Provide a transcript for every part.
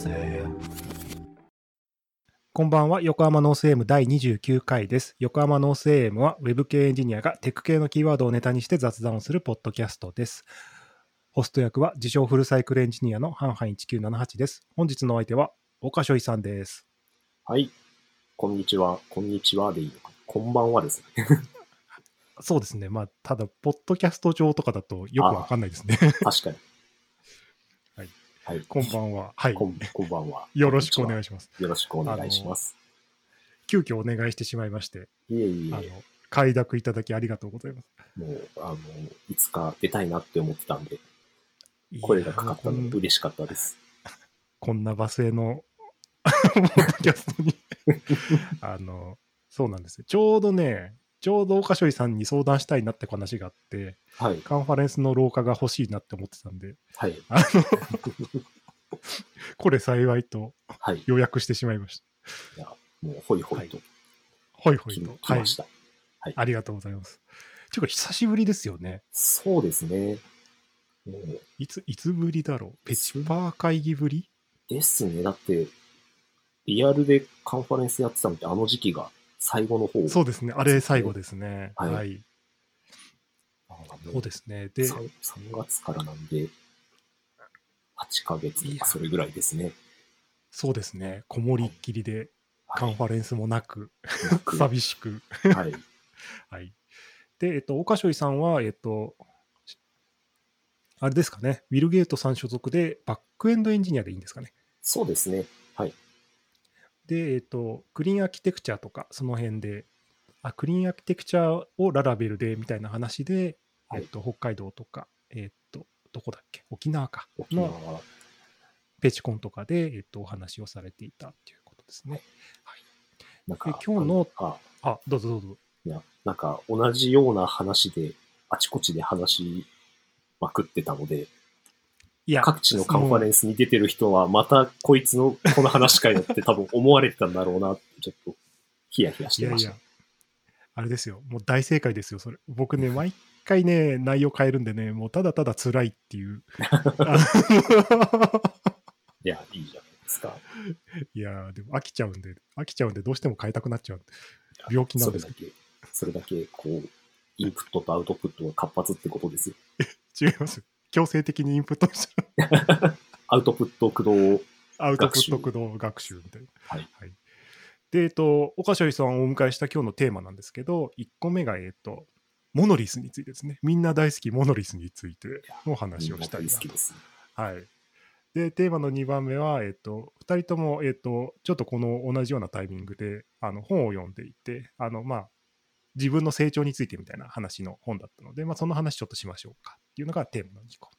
性こんばんは横浜ノース AM 第29回です横浜ノース AM はウェブ系エンジニアがテック系のキーワードをネタにして雑談をするポッドキャストですホスト役は自称フルサイクルエンジニアの hanhan1978です本日のお相手は岡所井さんですはい。こんにちは。こんにちはでいいのか。こんばんはですね。そうですねまあただポッドキャスト上とかだとよくわかんないですね確かに。はい。はい。こんばんははいこんこんばんは。よろしくお願いしします。よろしくお願いします。急遽お願いしてしまいましていえいあのえ、快諾いただきありがとうございますもう、あの、いつか出たいなって思ってたんで、声がかかったの嬉しかったです。こんな罵声の ポッドキャストにあのそうなんですよちょうどねちょうど岡所井さんに相談したいなって話があってはい。カンファレンスの廊下が欲しいなって思ってたんではい。あの これ幸いとはい。予約してしまいましたいや、もう、ほいほいと来ほいほいとはい来ました。ありがとうございますちょっと久しぶりですよねそうですね。いついつぶりだろう？ペチパー会議ぶり？ですね。だって、リアルでカンファレンスやってたのってあの時期が最後の方。そうですねあれ最後ですねはいはい、そうですねで 3, 3月からなんで、8ヶ月とかそれぐらいですね。そうですねこもりっきりでカンファレンスもなく、僕寂しく。はい。はい。で、えっと、岡所井さんは、えっと、あれですかね、ウィル・ゲートさん所属で、バックエンドエンジニアでいいんですかね。そうですね。はい。で、えっと、クリーンアーキテクチャとか、その辺で、あクリーンアーキテクチャをララベルでみたいな話で、はいえっと、北海道とか、えっと、どこだっけ、沖縄か沖縄のは、ペチコンとかで、えっと、お話をされていたっていうことですね。なんかで、今日のああ、どうぞどうぞ。いや、なんか同じような話で、あちこちで話しまくってたので、いや、各地のカンファレンンスに出てる人は、またこいつの この話かよって多分思われてたんだろうなちょっとヒヤヒヤしいやいやてました。、あれですよ、もう大正解ですよ、それ。僕ね、毎回ね、内容変えるんでね、もうただただ辛いっていう。あ いや、いいじゃないですか。いや、でも飽きちゃうんで、飽きちゃうんで、どうしても変えたくなっちゃう。病気なんですそれだけ、それだけ、こう、インプットとアウトプットが活発ってことですよ。違います。強制的にインプットした アウトプット駆動アウトプット駆動学習みたいな。はいで、えっと、岡所井さんをお迎えした今日のテーマなんですけど、1個目が、えっと、モノリスについてですね。みんな大好きモノリスについての話をしたいなとみんな大好きです。はい。で、テーマの2番目は、えっ、と、2人とも、えっ、と、ちょっとこの同じようなタイミングで、あの、本を読んでいて、あの、まあ、自分の成長についてみたいな話の本だったので、まあ、その話ちょっとしましょうかっていうのがテーマの2個。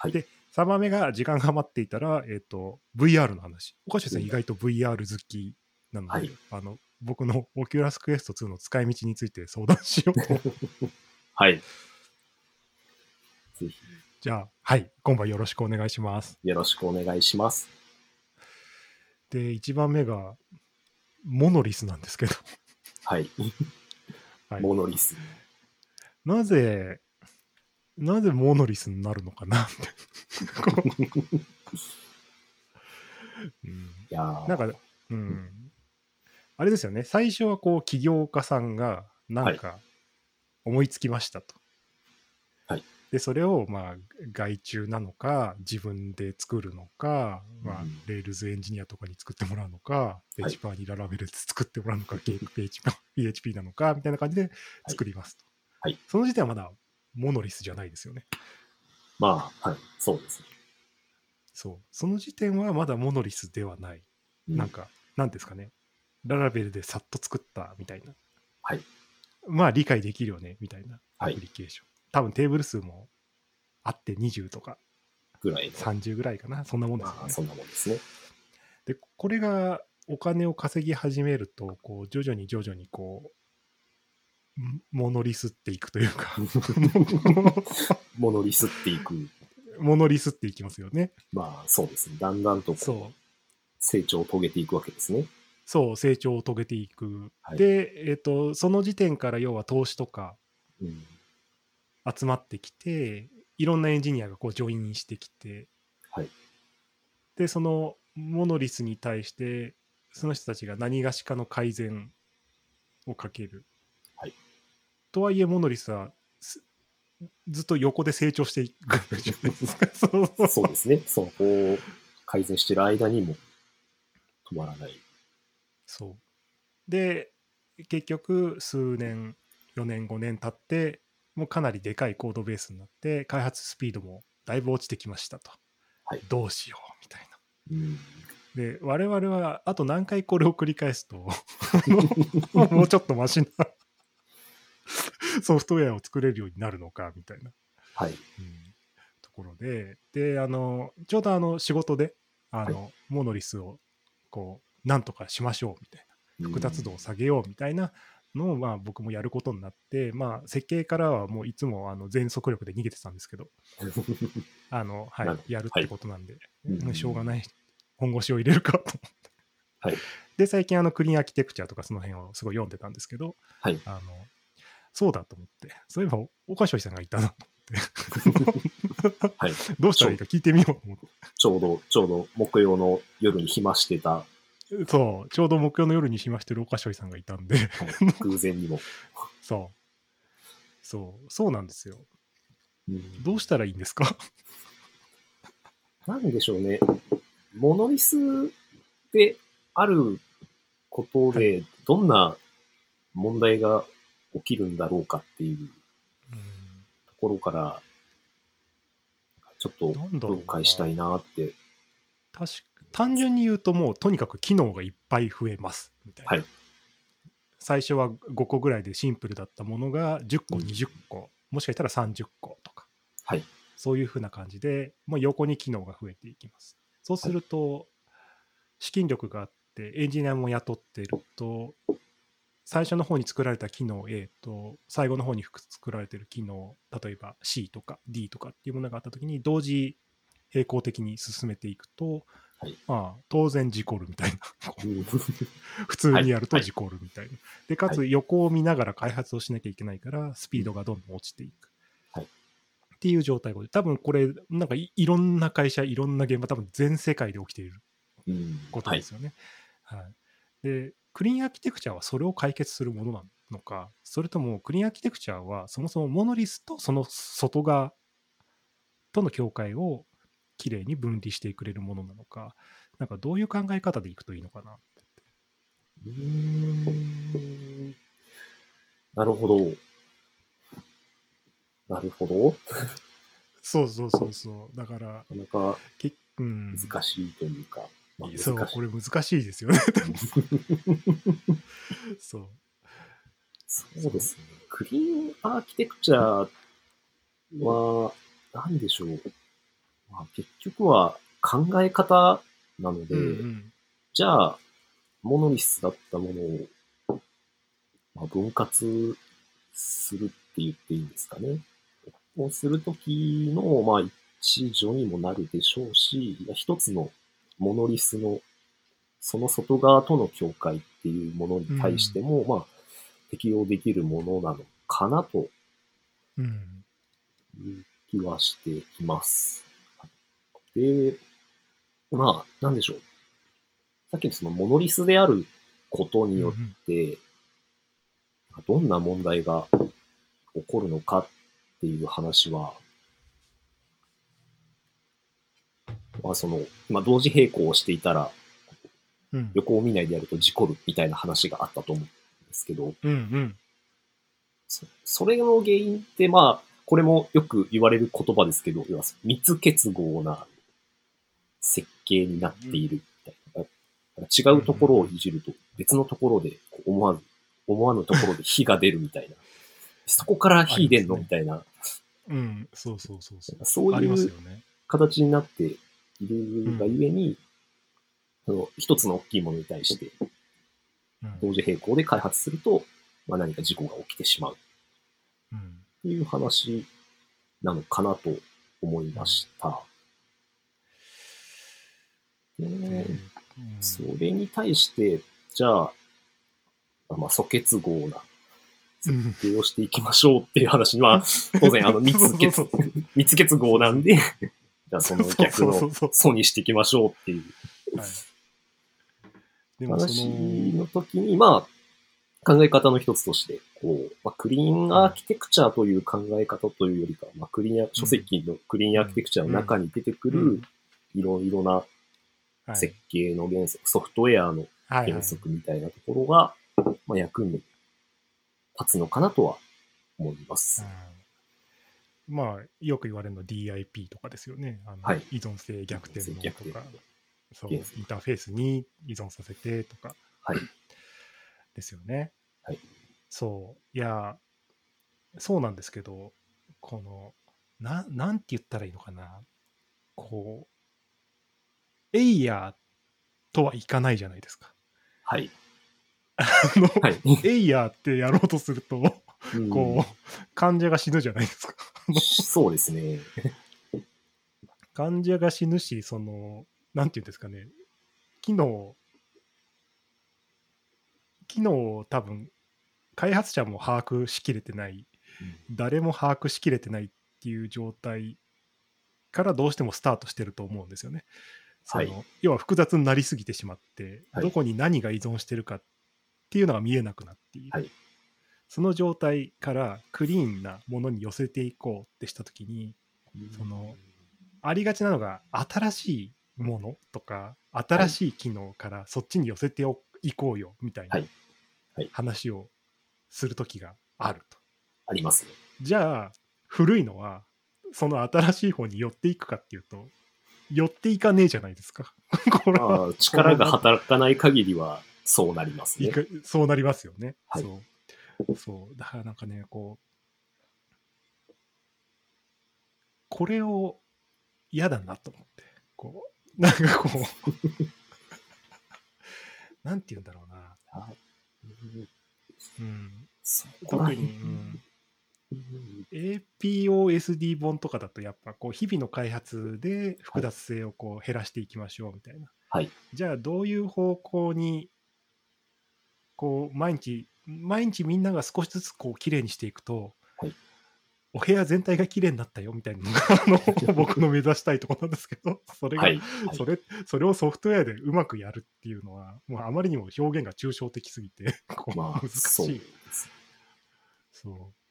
はいで、3番目が時間が余っていたら、えっ、と、VR の話。 okashoiさん意外と VR 好きなので、はいあの、僕の Oculus Quest 2の使い道について相談しようと。はい。じゃあ、はい、今晩よろしくお願いします。よろしくお願いします。で、1番目が、モノリスなんですけど、はい。はいモノリス。なぜ、なぜモノリスになるのかなって。こう。うんいやー。なんか、うん。あれですよね、最初はこう、起業家さんが、なんか、思いつきましたと。はい。で、それを、まあ、外注なのか、自分で作るのか、まあうん、 Rails エンジニアとかに作ってもらうのか、 PHPer に Laravel で作ってもらうのか、PHP, PHP なのか、みたいな感じで作りますと。はい。その時点はまだ、モノリスじゃないですよね。まあ、はい。そうですね。そう。その時点はまだモノリスではない。うんなんか、なんですかね。ララベルでさっと作ったみたいな。はい。まあ理解できるよね、みたいなアはいプリケーション。多分テーブル数もあって20とかぐらいの。30ぐらいかな。そんなもんですよまあ、ね。そんなもんですね。で、これがお金を稼ぎ始めると、こう、徐々に徐々にこう、んモノリスっていくというか、モノリスっていく。モノリスっていきますよね。まあ、そうですね。だんだんと。成長を遂げていくわけですね。そう、成長を遂げていく。はいで、えっ、と、その時点から要は投資とかうん。集まってきて、いろんなエンジニアがこうジョインしてきて、はいで、そのモノリスに対してその人たちが何がしかの改善をかける。はいとはいえモノリスはすずっと横で成長していくじゃないですか。そうそうですね。そこを改善してる間にも止まらない。そう。で、結局、数年、4年、5年経って、もうかなりでかいコードベースになって、開発スピードもだいぶ落ちてきましたと。はいどうしようみたいな。うん。で、我々はあと何回これを繰り返すと、もうちょっとマシな ソフトウェアを作れるようになるのかみたいな、はい。うん。ところで、で、あの、ちょうどあの仕事で、あの、モノリスをこう、なんとかしましょうみたいな。複雑度を下げようみたいなのをまあ僕もやることになって、まあ、設計からはもういつもあの全速力で逃げてたんですけど、あのはいやるってことなんで、うん。うんしょうがない、本腰を入れるかと思って。はい。で、最近あのクリーンアーキテクチャとかその辺をすごい読んでたんですけど、はい。あのそうだと思って、そういえば岡翔さんがいたなと思って、はい。どうしたらいいか聞いてみようと思って。ちょうど、ちょうど木曜の夜に暇してた、はそう、ちょうど木曜の夜に暇してる岡翔さんがいたんで、い偶然にも。そう。そう、そうなんですよ。うんどうしたらいいんですか？なんでしょうね。モノリスであることで、どんな問題が起きるんだろうかっていうところから、ちょっと分解したいなって。確か単純に言うともうとにかく機能がいっぱい増えますみたいな、はい。最初は5個ぐらいでシンプルだったものが10個うん。20個、もしかしたら30個とか。はい。そういうふうな感じでもう横に機能が増えていきます。そうすると、資金力があってエンジニアも雇ってると最初の方に作られた機能 A と最後の方に作られてる機能例えば C とか D とかっていうものがあった時に同時並行的に進めていくと、はい。まあ当然事故るみたいな 普通にやるとはい。事故るみたいな、でかつは横を見ながら開発をしなきゃいけないからスピードがどんどん落ちていく、はい。っていう状態で多分これなんかいいろんな会社いろんな現場多分全世界で起きているうん。ことはいですよね。はい。でクリーンアーキテクチャはそれを解決するものなのかそれともクリーンアーキテクチャはそもそもモノリスとその外側との境界をきれいに分離してくれるものなのかなんかどういう考え方でいくといいのかな。うーん。なるほど。なるほど。そうそうそうそう。だからなかなか難しいというか、まあ、そうこれ難しいですよね そうそうですね。クリーンアーキテクチャは、何でしょう？まあ、結局は考え方なので、うんうんじゃあ、モノリスだったものを、まあ、分割するって言っていいんですかね？をするときの、まあ、一助にもなるでしょうし、一つのモノリスの、その外側との境界っていうものに対しても、まあ、適用できるものなのかなとうんいう気はしています。で、まあ、なんでしょう。さっきのそのモノリスであることによって、どんな問題が起こるのかっていう話は、まあその、まあ同時並行をしていたらうん。横を見ないでやると事故るみたいな話があったと思うんですけど、うんうん。そそれの原因って、まあ、これもよく言われる言葉ですけど、要は密結合な設計になっているみたいな。違うところをいじると別のところで思わず、思わぬところで火が出るみたいな。そこから火出んのみたいな。うん。そうそうそうそう。そうありますいう形になっているがゆえに、その一つの大きいものに対してうん。同時並行で開発すると、まあ、何か事故が起きてしまう。うんっていう話なのかなと思いました。でうん。それに対して、じゃあ、まあ、素結合なうん設計をしていきましょうっていう話には、当然、あの、密結密結合なんで、じゃあその逆のそうそうそう素にしていきましょうっていう。はい。でもそ話の、の時に、まあ、考え方の一つとして、こう、まあ、クリーンアーキテクチャという考え方というよりかは、まあ、クリーンア、書籍のクリーンアーキテクチャの中に出てくるうん、いろいろなはい設計の原則、ソフトウェアの原則みたいなところが、まあ、役に立つのかなとは思います。うんまあ、よく言われるの DIP とかですよね。あのはい依存性逆転のとか、そう、インターフェースに依存させてとかはい。ですよね。はいそう。いや、そうなんですけど、この、ななんて言ったらいいのかな。こう、エイヤーとはいかないじゃないですか。はい。あのはい。エイヤーってやろうとすると、うんこう、患者が死ぬじゃないですか。そうですね。患者が死ぬし、その、なんていうんですかね、機能、機能を多分、開発者も把握しきれてない、誰も把握しきれてないっていう状態からどうしてもスタートしてると思うんですよね。そのはい。要は複雑になりすぎてしまって、はい。どこに何が依存してるかっていうのが見えなくなっている。はいその状態からクリーンなものに寄せていこうってしたときに、そのありがちなのが新しいものとか新しい機能からそっちに寄せておいこうよみたいな話をする時があると。ありますね。じゃあ古いのはその新しい方に寄っていくかっていうと寄っていかねえじゃないですか。これはまあ、力が働かない限りはそうなりますね。そうなりますよね。はいそう そう。だからなんかねこうこれを嫌だなと思って。こうなんかこう なんて言うんだろうな、はい。うん、特に、うん。APOSD 本とかだとやっぱこう日々の開発で複雑性をこう減らしていきましょうみたいな、はい。じゃあどういう方向にこう毎日毎日みんなが少しずつこう綺麗にしていくと、はい。お部屋全体が綺麗になったよみたいなのが あの僕の目指したいところなんですけどそれが、はい。はいそれそれをソフトウェアでうまくやるっていうのはもうあまりにも表現が抽象的すぎて こうまあ難、しい、そう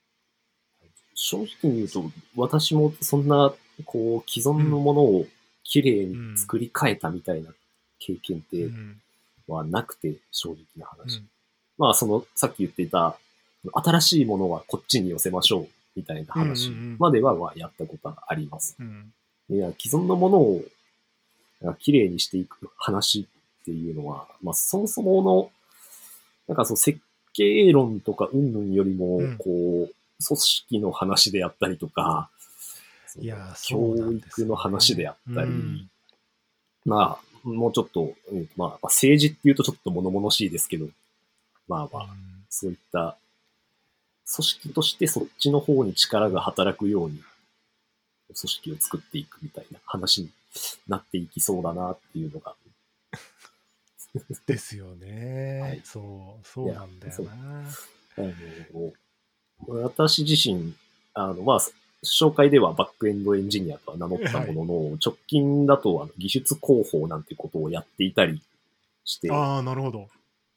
正直に言うと、私もそんな、こう、既存のものを綺麗に作り変えたみたいな経験ってうん。はなくて、正直なう話。んまあ、その、さっき言っていた、新しいものはこっちに寄せましょう、みたいな話うんうんうん。までは、まあ、やったことはあります。うんいや、既存のものを綺麗にしていく話っていうのは、まあ、そもそもの、なんかそう、設計論とか云々よりもうん、こう、組織の話であったりとか、いやーそうな教育の話であったり、うんまあ、もうちょっと、まあ政治っていうとちょっと物々しいですけど、まあまあ、そういった組織としてそっちの方に力が働くように、組織を作っていくみたいな話になっていきそうだなっていうのが、ですよね、はい。そうそうなんだよな。あの、私自身、あの、まあ、紹介ではバックエンドエンジニアとは名乗ったものの、直近だとあの技術広報なんてことをやっていたりして、ああなるほど。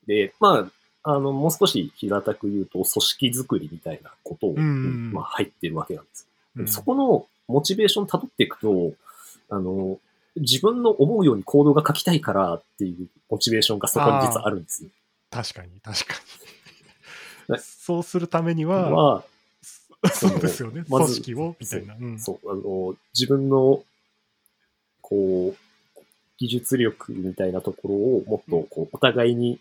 で、まあ、あの、もう少し平たく言うと、組織づくりみたいなことを、まあ、入ってるわけなんです。うん。そこのモチベーション辿っていくと、あの、自分の思うようにコードが書きたいからっていうモチベーションがそこに実はあるんですね。確かに確かね。にそうするためには、まあ、そうですよね。まず組織をみたいな、うん。そう、あの、自分の、こう、技術力みたいなところをもっと、こう、お互いに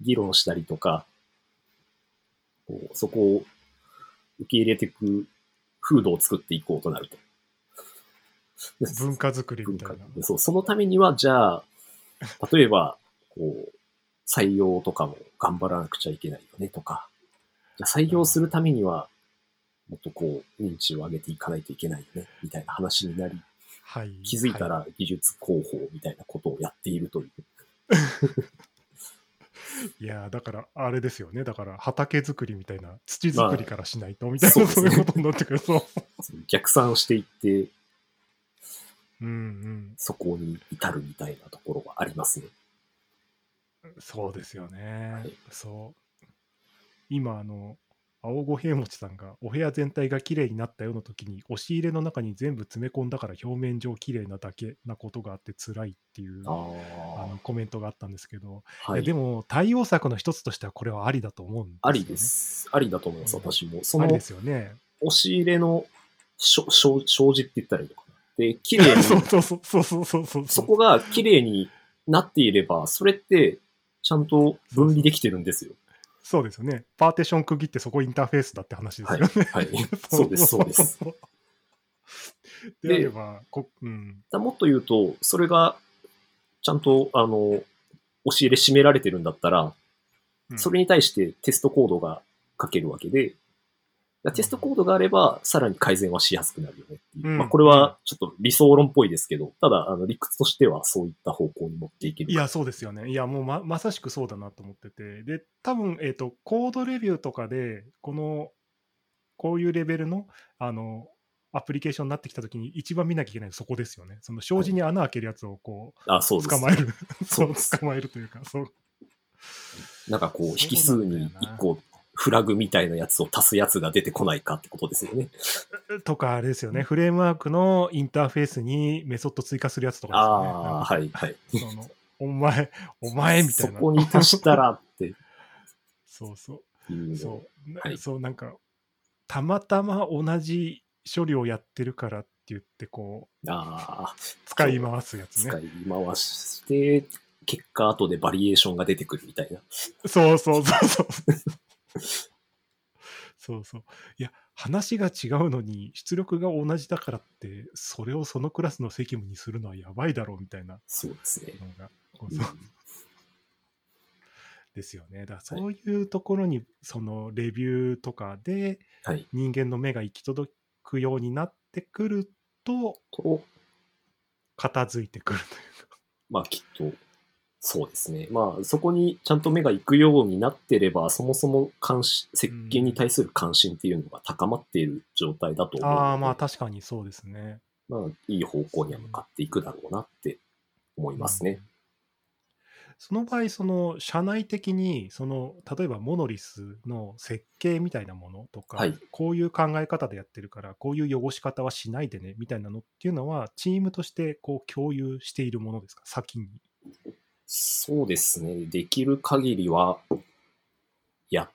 議論したりとか、こうそこを受け入れていく風土を作っていこうとなると。文化づくりみたいなそう、そのためには、じゃあ、例えば、こう、採用とかも頑張らなくちゃいけないよねとか、じゃあ採用するためには、もっとこう、認知を上げていかないといけないよね、みたいな話になり、はい気づいたはら技術広報みたいなことをやっているという。い やーだからあれですよねだから畑作りみたいな土作りからしないとみたいな、そうですねそういうことになってくるそうそう 逆算していって、うんうん。そこに至るみたいなところがありますね。そうですよね。はいそう。今、あの、青五平餅さんがお部屋全体が綺麗になったような時に押し入れの中に全部詰め込んだから表面上綺麗なだけなことがあって辛いっていうああのコメントがあったんですけど、あ、はいい。やでも対応策の一つとしてはこれはありだと思うんですよ、ね。ありで。す。ありだと思います、うん私も。そのですよね。押し入れのしょしょ障子って言ったらいいのかな。で、綺麗に、そうそうそうそうそうそうそう。そこが綺麗になっていれば、それってちゃんと分離できてるんですよ。そうですよね。パーテーション区切ってそこインターフェースだって話ですはい。よね。はい。そうです、そうです。う。であれば、こうん。だもっと言うと、それが、ちゃんと、あの、押し入れ締められてるんだったら、うんそれに対してテストコードが書けるわけで、だテストコードがあれば、さらに改善はしやすくなるよねっていう。うんまあ、これはちょっと理想論っぽいですけど、ただ、あの、理屈としてはそういった方向に持っていける。いや、そうですよね。いや、もうままさしくそうだなと思ってて。で、多分、えっ、と、コードレビューとかで、この、こういうレベルの、あの、アプリケーションになってきたときに一番見なきゃいけないのはそこですよね。その障子に穴開けるやつをこあ、そうう、です。捕まえる。そ そう捕まえるというか、そう。なんかこう、そう引数に一個フラグみたいなやつを足すやつが出てこないかってことですよね。とか、あれですよね。フレームワークのインターフェースにメソッド追加するやつとかですよね。ああ、はい、はい。そのお前、お前みたいな。そこに足したらってそうそう。そう、なはいそうなんか、たまたま同じ処理をやってるからって言って、こう、ああ、使い回すやつね。使い回して、結果後でバリエーションが出てくるみたいな。そうそうそうそう。そうそう。いや、話が違うのに、出力が同じだからって、それをそのクラスの責務にするのはやばいだろうみたいなそうですね。のが、そう ですよね。だからそういうところに、そのレビューとかではい。人間の目が行き届くようになってくると、と、片付いてくるというか。まあきっと、そうですね。まあそこにちゃんと目が行くようになってれば、そもそも関心、設計に対する関心っていうのが高まっている状態だと思うので。ああ、まあ確かにそうですね。まあいい方向には向かっていくだろうなって思いますね。その場合、その社内的に、その例えばモノリスの設計みたいなものとか、はいこういう考え方でやってるから、こういう汚し方はしないでねみたいなのっていうのは、チームとしてこう共有しているものですか、先に。そうですね。できる限りはやっ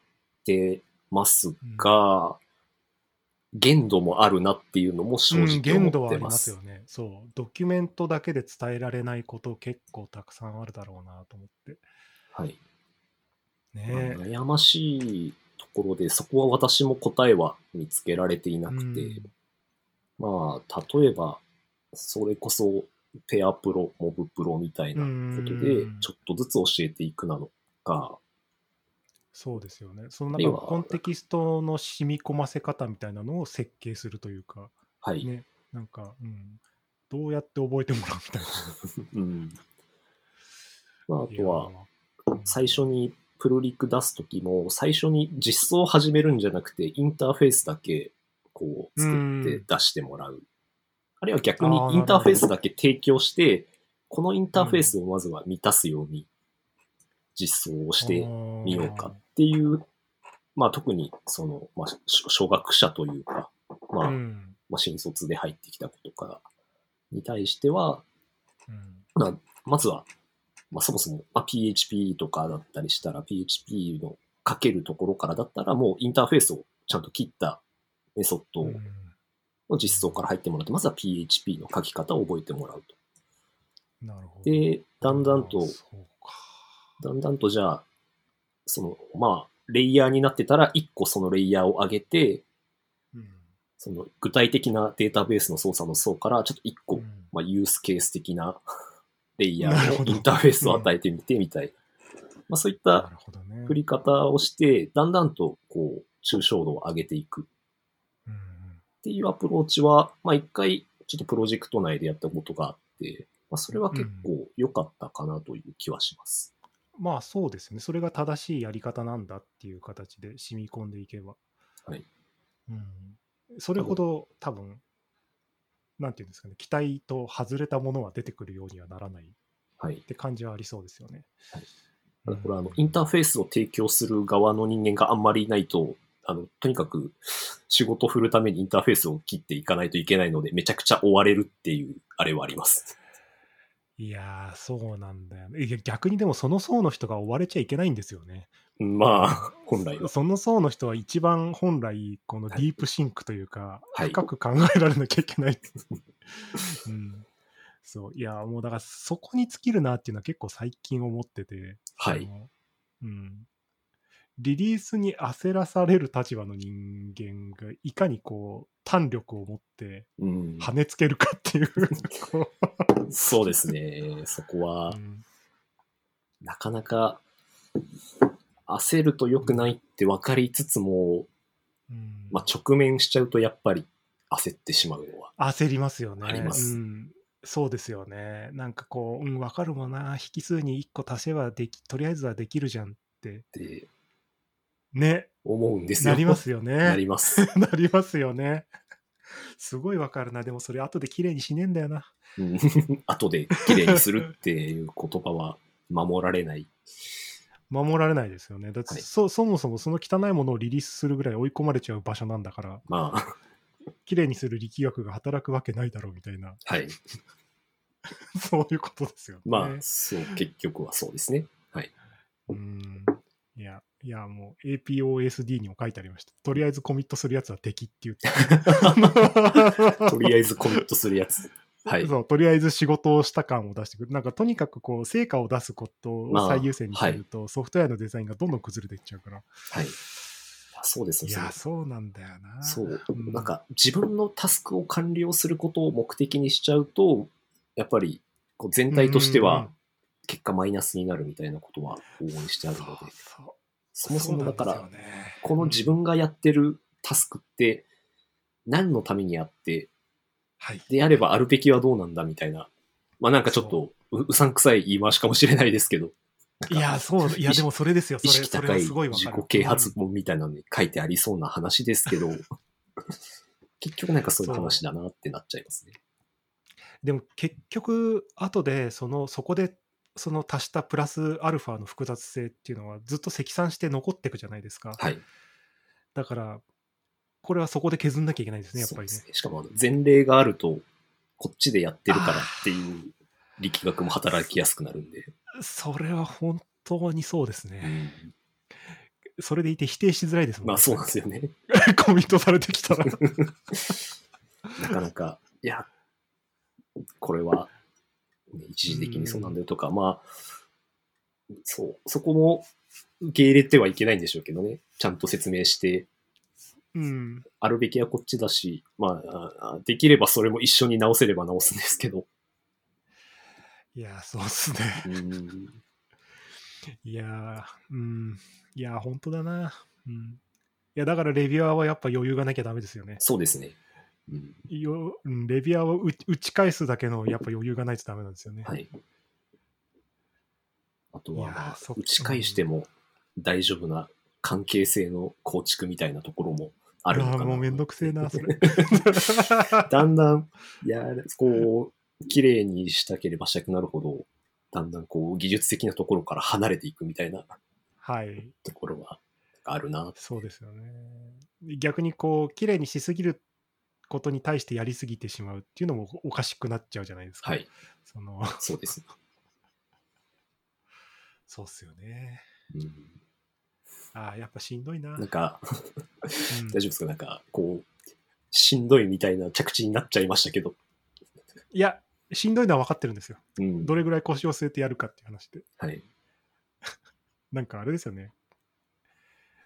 てますが、限度もあるなっていうのも正うん、直限度はあり思ってま。ますすよね。そう、ドキュメントだけで伝えられないこと結構たくさんあるだろうなと思って。はい。まあね悩ましいところで、そこは私も答えは見つけられていなくて、うんまあ、例えば、それこそ、ペアプロ、モブプロみたいなことでうん、ちょっとずつ教えていくなのか、そうですよね。そのなんかコンテキストの染み込ませ方みたいなのを設計するというか、はい。ね、なんか、うん、どうやって覚えてもらうみたいな。うん。まあ、あいとは、最初にプルリク出すときも、最初に実装を始めるんじゃなくて、インターフェースだけ、こう、作って出してもらう。あるいは逆にインターフェースだけ提供して、このインターフェースをまずは満たすように実装をしてみようかっていう、まあ特にその、まあ、し初学者というか、まあ、うん。まあ新卒で入ってきた子とかに対しては、うん。まあ、まずは、まあ、そもそも、まあ、PHP とかだったりしたら、PHP の書けるところからだったら、もうインターフェースをちゃんと切ったメソッドうんの実装から入ってもらって、まずは PHP の書き方を覚えてもらうと。なるほど。で、だんだんと。だんだんとじゃあ、その、まあ、レイヤーになってたら、一個そのレイヤーを上げて、うんその具体的なデータベースの操作の層から、ちょっと一個、うんまあ、ユースケース的な レイヤーのインターフェースを与えてみてみたいな。まあ、そういった。振り方をして、だんだんと、こう、抽象度を上げていくうんっていうアプローチは、まあ一回、ちょっとプロジェクト内でやったことがあって、まあそれは結構良かったかなという気はします。まあそうですね。それが正しいやり方なんだっていう形で染み込んでいけば。はい。うん、それほど多分、なんていうんですかね、期待と外れたものは出てくるようにはならないっはい。て感じはありそうですよね。ただこれはあの、インターフェースを提供する側の人間があんまりいないと、あの、とにかく仕事を振るためにインターフェースを切っていかないといけないので、めちゃくちゃ追われるっていう、あれはあります。いやー、そうなんだよね。いや逆にでもその層の人が追われちゃいけないんですよね。まあ、本来は。その層の人は一番本来、このデはいィープシンクというか、はい深く考えられなきゃいけない。うん、そう。いや、もうだからそこに尽きるなっていうのは結構最近思ってて。はいうん。リリースに焦らされる立場の人間がいかにこう胆力を持ってうん。跳ねつけるかっていう、こそうですね。そこはう、うんなかなか、焦ると良くないって分かりつつも、うんまあ、直面しちゃうとやっぱり焦ってしまうのは。焦りますよね。ありますうん、そうですよね。なんかこう、うん、わかるもんな。引数に1個足せばでき、とりあえずはできるじゃんって。ってね。思うんですよ。なりますよね。なります。なりますよね。すごいわかるな。でもそれ後で綺麗にしねえんだよな。うん 後で綺麗にするっていう言葉は守られない。守られないですよね。だってはいそそもそもその汚いものをリリースするぐらい追い込まれちゃう場所なんだから、まあ、綺麗にする力学が働くわけないだろうみたいな、はい。そういうことですよね。まあ、そう、結局はそうですね。はい。うん。いや、いや、もう APOSD にも書いてありました。とりあえずコミットするやつは敵って言って。とりあえずコミットするやつ。はい。そう、とりあえず仕事をした感を出してくる。なんかとにかくこう、成果を出すことをまあ最優先にすると、ソフトウェアのデザインがどんどん崩れていっちゃうから。はい。そうですね。いや、そうなんだよな。そうう。んなんか、自分のタスクを完了することを目的にしちゃうと、やっぱり、こう全体としては、結果マイナスになるみたいなことは往々にしてあるので、そもそもだから、この自分がやってるタスクって、何のためにやって、はい。であればあるべきはどうなんだみたいな。まあなんかちょっとううさんくさい言い回しかもしれないですけど。いや、そう、いや、でもそれですよ。そ意識高い。自己啓発本みたいなのに書いてありそうな話ですけど、結局なんかそういう話だなってなっちゃいますね。でも結局、後で、その、そこで、その足したプラスアルファの複雑性っていうのはずっと積算して残っていくじゃないですか。はい。だから、これはそこで削んなきゃいけないですね、やっぱりね。ね。しかも前例があると、こっちでやってるからっていう力学も働きやすくなるんで。それは本当にそうですうね。ん、それでいて否定しづらいですもんまあそうなんですよね。コミットされてきたら。なかなか、いや、これは、ね一時的にそうなんだよとか、まあ、そう、そこも受け入れてはいけないんでしょうけどね。ちゃんと説明して、うん。あるべきはこっちだし、まああ、できればそれも一緒に直せれば直すんですけど。いや、そうっすね。うんいやー、うん。いやー、本当だな。うん。いや、だからレビュアーはやっぱ余裕がなきゃダメですよね。そうですね。うんようんレビュアーを打打ち返すだけのやっぱ余裕がないとダメなんですよね。はい。あといは、打ち返しても大丈夫な関係性の構築みたいなところもあるのかな。もうめんどくせえな、それ。だんだん、いや、こう、綺麗にしたければしたくなるほど、だんだんこう、技術的なところから離れていくみたいなはい。ところはあるな。そうですよね。逆にこう、綺麗にしすぎることに対してやりすぎてしまうっていうのもおかしくなっちゃうじゃないですか。はい。その、そうです。そうっすよね。うん、ああ、やっぱしんどいな。なんか、うん大丈夫ですか？なんか、こう、しんどいみたいな着地になっちゃいましたけど。いや、しんどいのは分かってるんですよ。うん。どれぐらい腰を据えてやるかっていう話で。はい。なんかあれですよね。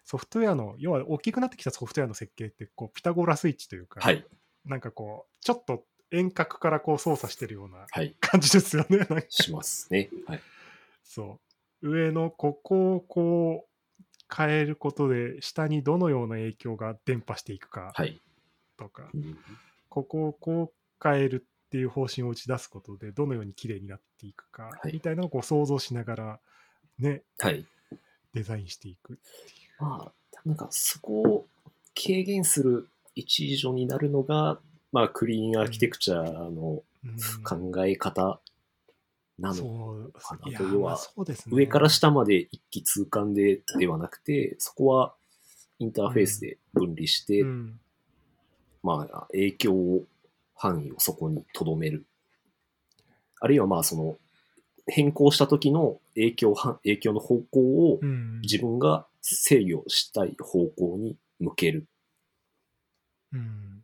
ソフトウェアの、要は大きくなってきたソフトウェアの設計って、こう、ピタゴラスイッチというか、はい。なんかこう、ちょっと遠隔からこう操作してるようなはい。感じですよね。なんかしますね。はい。そう。上のここをこう変えることで、下にどのような影響が伝播していくかはい。とか、うんここをこう変えるっていう方針を打ち出すことで、どのように綺麗になっていくか、はいみたいなのをこう想像しながら、ね、はい。デザインしていくっていう。まあ、なんかそこを軽減する一助になるのが、まあ、クリーンアーキテクチャのうん考え方なのかなと要はまあそうですね。上から下まで一気通貫でではなくて、そこはインターフェースで分離して、うん。まあ、影響を、範囲をそこに留める。あるいはまあ、その、変更した時の影響は、影響の方向をうん。自分が制御したい方向に向ける。うん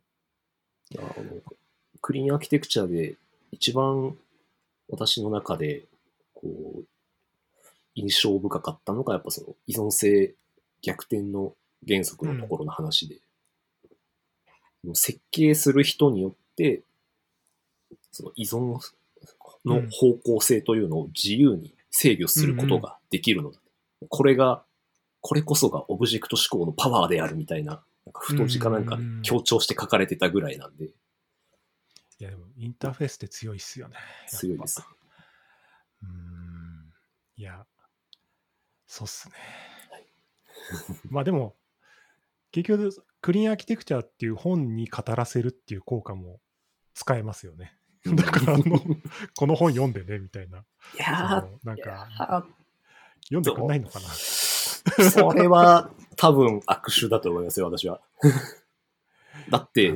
あのクリーンアーキテクチャで一番私の中で、こう、印象深かったのが、やっぱその依存性逆転の原則のところの話で、設計する人によって、その依存の方向性というのを自由に制御することができるのだ。これが、これこそがオブジェクト思考のパワーであるみたいな、なんか太字かなんかで強調して書かれてたぐらいなんで、いやでもインターフェースって強いっすよね。強いです。うーん。いや、そうっすね。まあでも、結局、クリーンアーキテクチャっていう本に語らせるっていう効果も使えますよね。だからあの、この本読んでね、みたいな。いやなんか、や読んでくんないのかな。ーそれは多分悪手だと思いますよ、私は。だって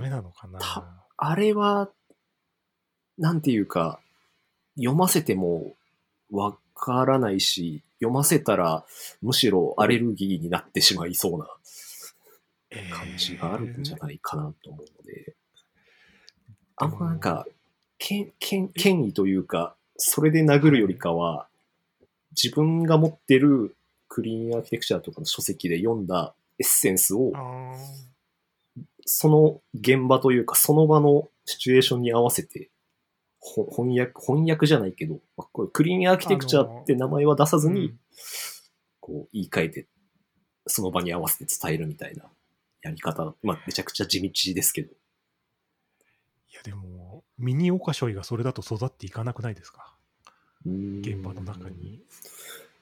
あれは、なんていうか、読ませてもわからないし、読ませたらむしろアレルギーになってしまいそうな感じがあるんじゃないかなと思うので、あんまなんか、権権権威というか、それで殴るよりかは、自分が持ってるクリーンアーキテクチャとかの書籍で読んだエッセンスをその現場というか、その場のシチュエーションに合わせて、ほ翻訳、翻訳じゃないけど、まあこれクリーンアーキテクチャって名前は出さずに、うんこう言い換えて、その場に合わせて伝えるみたいなやり方。まあ、めちゃくちゃ地道ですけど。いやでも、ミニオカショイがそれだと育っていかなくないですか？現現場の中。に。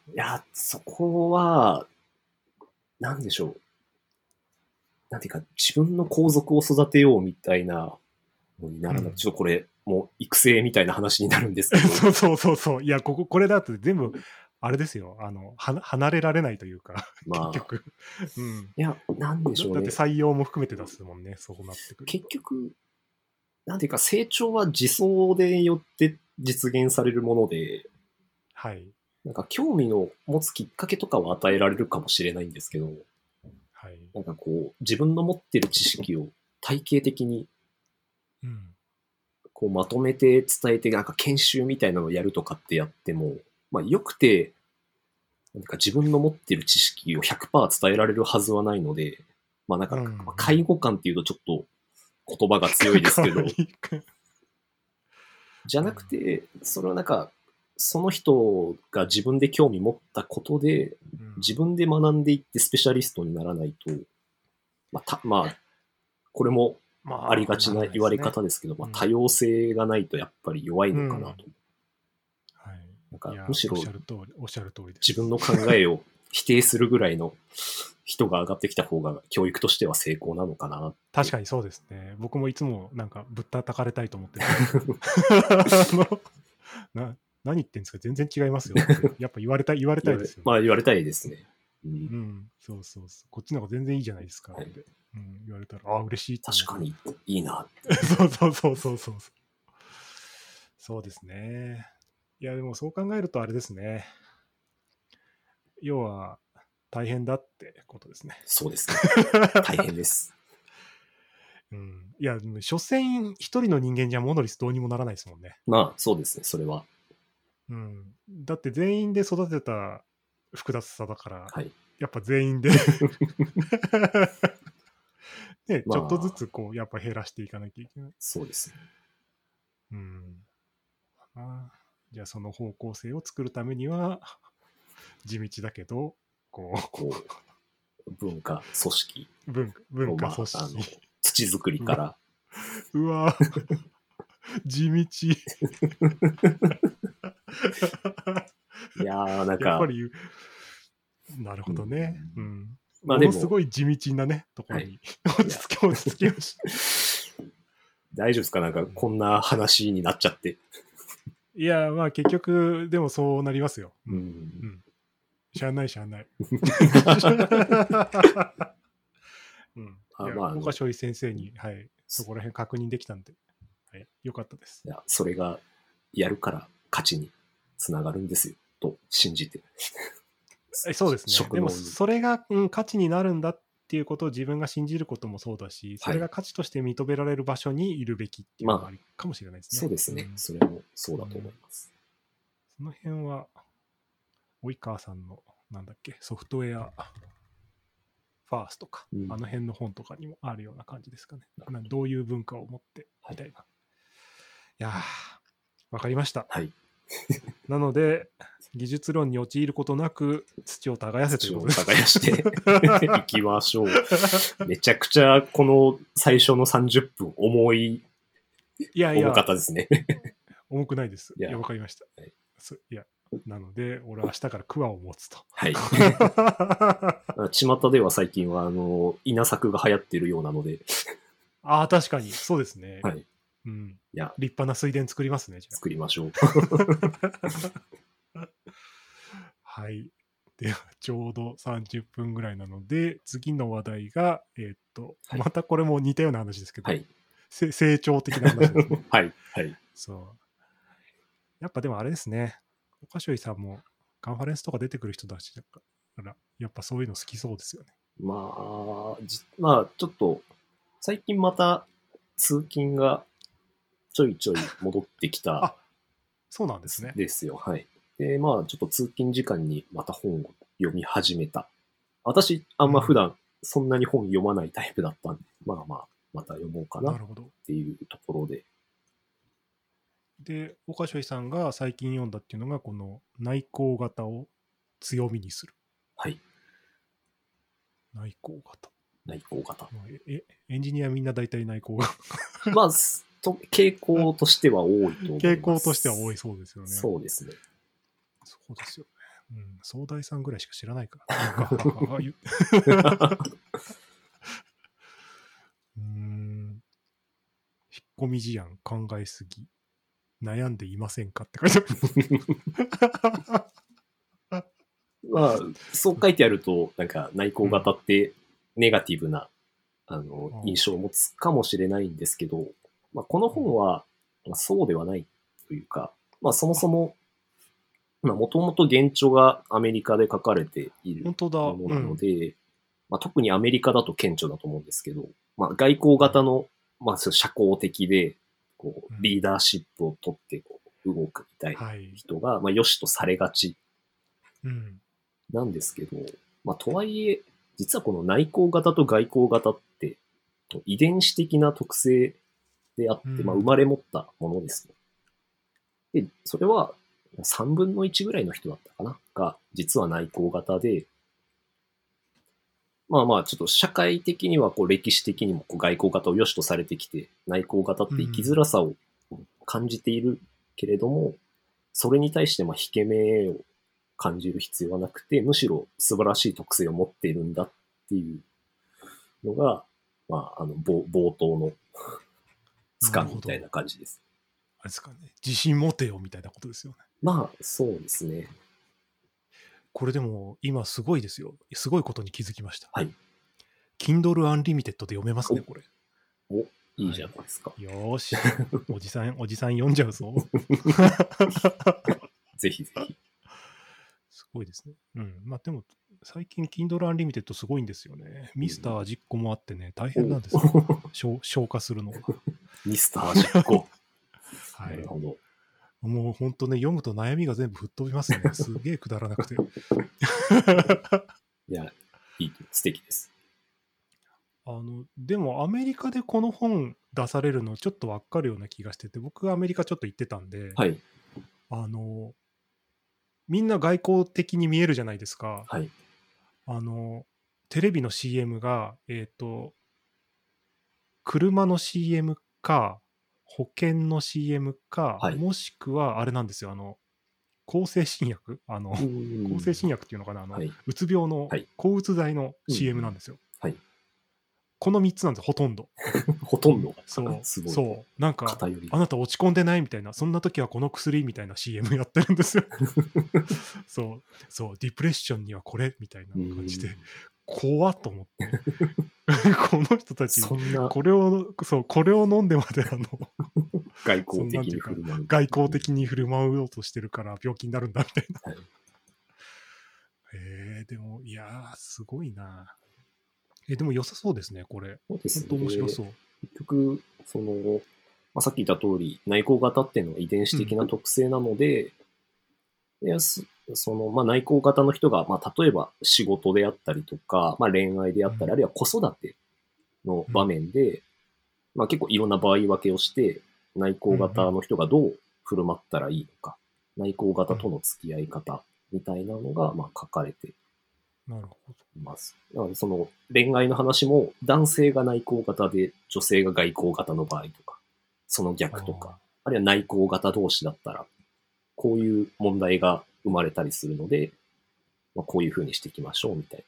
いや、そこは、なんでしょう。なんていうか、自分の皇族を育てようみたいなのにならない。うんちょっとこれ、もう育成みたいな話になるんですけど。そうそうそうそう。いや、ここ、これだと全部、あれですよ。あの、は離れられないというか、まあ、結局。うん。いや、なんでしょうねだって。採用も含めて出すもんね、そうなってくると。結局、なんていうか、成長は自走でよって実現されるもので、はい。なんか興味の持つきっかけとかは与えられるかもしれないんですけど、はい。なんかこう、自分の持ってる知識を体系的にうん。こうまとめて伝えて、なんか研修みたいなのをやるとかってやっても、まあよくて、なんか自分の持ってる知識を100%伝えられるはずはないので、まあなんか、介護官っていうとちょっと言葉が強いですけど、じゃなくて、それはなんか、その人が自分で興味持ったことで、うん自分で学んでいってスペシャリストにならないと、まあ、たまあ、これもまありがちな言われ方ですけど、まあ、多様性がないとやっぱり弱いのかなと。はい。なんかむしろおっしゃる通り、おっしゃる通りです。自分の考えを否定するぐらいの人が上がってきた方が教育としては成功なのかな。確かにそうですね。僕もいつもなんかぶったたかれたいと思って な何言ってんですか全然違いますよって。やっぱ言われたい、言われたいですよ、ね。まあ言われたいですね。うんうん、そうそうそう。こっちの方が全然いいじゃないですかって。はいうん、言われたら、ああ、嬉しい確かにいいな。そうそうそうそうそう。そうですね。いや、でもそう考えるとあれですね。要は、大変だってことですね。そうですね。大変です。うん、いや、所詮一人の人間じゃモノリスどうにもならないですもんね。まあそうですね。それは。うん、だって全員で育てた複雑さだから、はい。やっぱ全員で ね、まあちょっとずつこう、やっぱ減らしていかなきゃいけない。そうですね。うん。あじゃあその方向性を作るためには、地道だけど、ここう、文化、組織う、文文化まあ組織。あの土作りから、うわ地道。いやー、なんやっかぱ、り、なるほどね。うん。まあでもものすごい地道なね、ところに、い落ち着き、落ち着きました。大丈夫ですか？なんかこんな話になっちゃって。いや、まあ結局、でもそうなりますよ。ううん。ん。しゃあないしゃあない。うん。まああの岡勝一先生に、はい、そこら辺確認できたんで、はい、よかったですい。や、それがやるから勝ちにつながるんですよ。と信じて。えそうですね。でも、それが、うん、価値になるんだっていうことを自分が信じることもそうだし、それが価値として認められる場所にいるべきっていうのがあるかもしれないですね。そうですねん。それもそうだと思います。その辺は、及川さんの、なんだっけ、ソフトウェアファースとか、うんあの辺の本とかにもあるような感じですかね。などういう文化を持って、みたいな。い、やー、わかりました。はい。なので、技術論に陥ることなく、土を耕せという土をことです。耕して いきましょう。めちゃくちゃこの最初の30分重い、いやいや重、かったですね。重くないです。いいやや、わかりました。はいそいや、なので、俺は明日からクワを持つと。はい。巷では最近は、あの、稲作が流行っているようなので、ああ、確かに、そうですね。はい。うん。いや、立派な水田作りますね、じゃあ。作りましょう。はい。では、ちょうど30分ぐらいなので、次の話題が、えーっと、はいまたこれも似たような話ですけど、はい。せ成長的な話ですね。はい。はい。そう。やっぱでもあれですね、岡翔さんもカンファレンスとか出てくる人だし、だから、やっぱそういうの好きそうですよね。まあ、じまあ、ちょっと、最近また通勤がちょいちょい戻ってきたあそうなんですね。ですよ。はい。で、まあ、ちょっと通勤時間にまた本を読み始めた。私、あんま普段そんなに本読まないタイプだったんで、まあまあ、また読もうかなっなるほど。ていうところで。で、岡翔さんが最近読んだっていうのが、この内向型を強みにする。はい。内向型。内向型。まあえエンジニアみんな大体内向型。まあ、すと傾向としては多いと思います。傾向としては多いそうですよね。そうですね。そうですよね。うん。総大さんぐらいしか知らないから。う ん。引っ込み思案考えすぎ。悩んでいませんかって書いてある。まあ、そう書いてあると、なんか内向型ってネガティブな、あのう、ん印象を持つかもしれないんですけど、まあ、この本は、まあ、そうではないというか、まあ、そもそも、まあ、もともと原著がアメリカで書かれている。ものなうん。ので、まあ、特にアメリカだと顕著だと思うんですけど、まあ、外交型の、まあ、社交的で、こうう、んリーダーシップを取ってこう動くみたいなはい。人が、まあ、良しとされがちうん。なんですけど、まあ、とはいえ、実はこの内向型と外向型って、遺伝子的な特性であって、うんまあ、生まれ持ったものですと。で、それは3分の1ぐらいの人だったかな？が、実は内向型で、まあまあ、ちょっと社会的にはこう歴史的にもこう外交型を良しとされてきて、内向型って生きづらさを感じているけれども、それに対してまあ引け目を感じる必要はなくて、むしろ素晴らしい特性を持っているんだっていうのが、まあ、あの、冒冒頭のつかみみたいな感じです。あれですかね。自信持てよみたいなことですよね。まあ、そうですね。これでも今すごいですよ。すごいことに気づきました。はい。Kindle Unlimited で読めますね、これ。いいじゃないですか。よーし。おじさん、おじさん読んじゃうぞ。ぜひぜひ。すごいですね。うん。まあでも、最近 Kindle Unlimited すごいんですよね。ミスター実行もあってね、大変なんですよ。消消化するのが。ミスター実行。はないる。ほど。もう本当ね、読むと悩みが全部吹っ飛びますね。すげえくだらなくて。いや、いい、素敵です。あの、でもアメリカでこの本出されるのちょっとわかるような気がしてて、僕アメリカちょっと行ってたんで、はい。あの、みんな外交的に見えるじゃないですか。はい。あの、テレビの CM が、えっ、と、車の CM か、保険の CM か、はい。もしくはあれなんですよ、あの、抗生新薬？あの、抗生新薬っていうのかな、あの、はい。うつ病のはい。抗うつ剤のうん CM なんですよ。はいこの3つなんですほとんど。ほとんどが。そう。すごい。そう。なんか、あ。なた落ち込んでないみたいな、そんな時はこの薬みたいな CM やってるんですよ。そう。そう。ディプレッションにはこれみたいな感じでうん、怖っと思って。この人たち、そんなこれを、そう、これを飲んでまであの、外交的に振る舞う。外交的に振る舞おうとしてるから病気になるんだみたいな。はいえー、でも、いやー、すごいな。え、でも良さそうですね、これ。そうです本当面白そう。結局、その、まあ、さっき言った通り、内向型っていうのは遺伝子的な特性なので、いやすその、まあ、内向型の人が、まあ、例えば仕事であったりとか、まあ、恋愛であったり、うん。あるいは子育ての場面で、まあ、結構いろんな場合分けをして、内向型の人がどう振る舞ったらいいのか、内向型との付き合い方みたいなのが、まあ、書かれてなるほど。います。なので、その恋愛の話も、男性が内向型で女性が外向型の場合とか、その逆とか、あるいは内向型同士だったら、こういう問題が生まれたりするので、まあ、こういうふうにしていきましょうみたい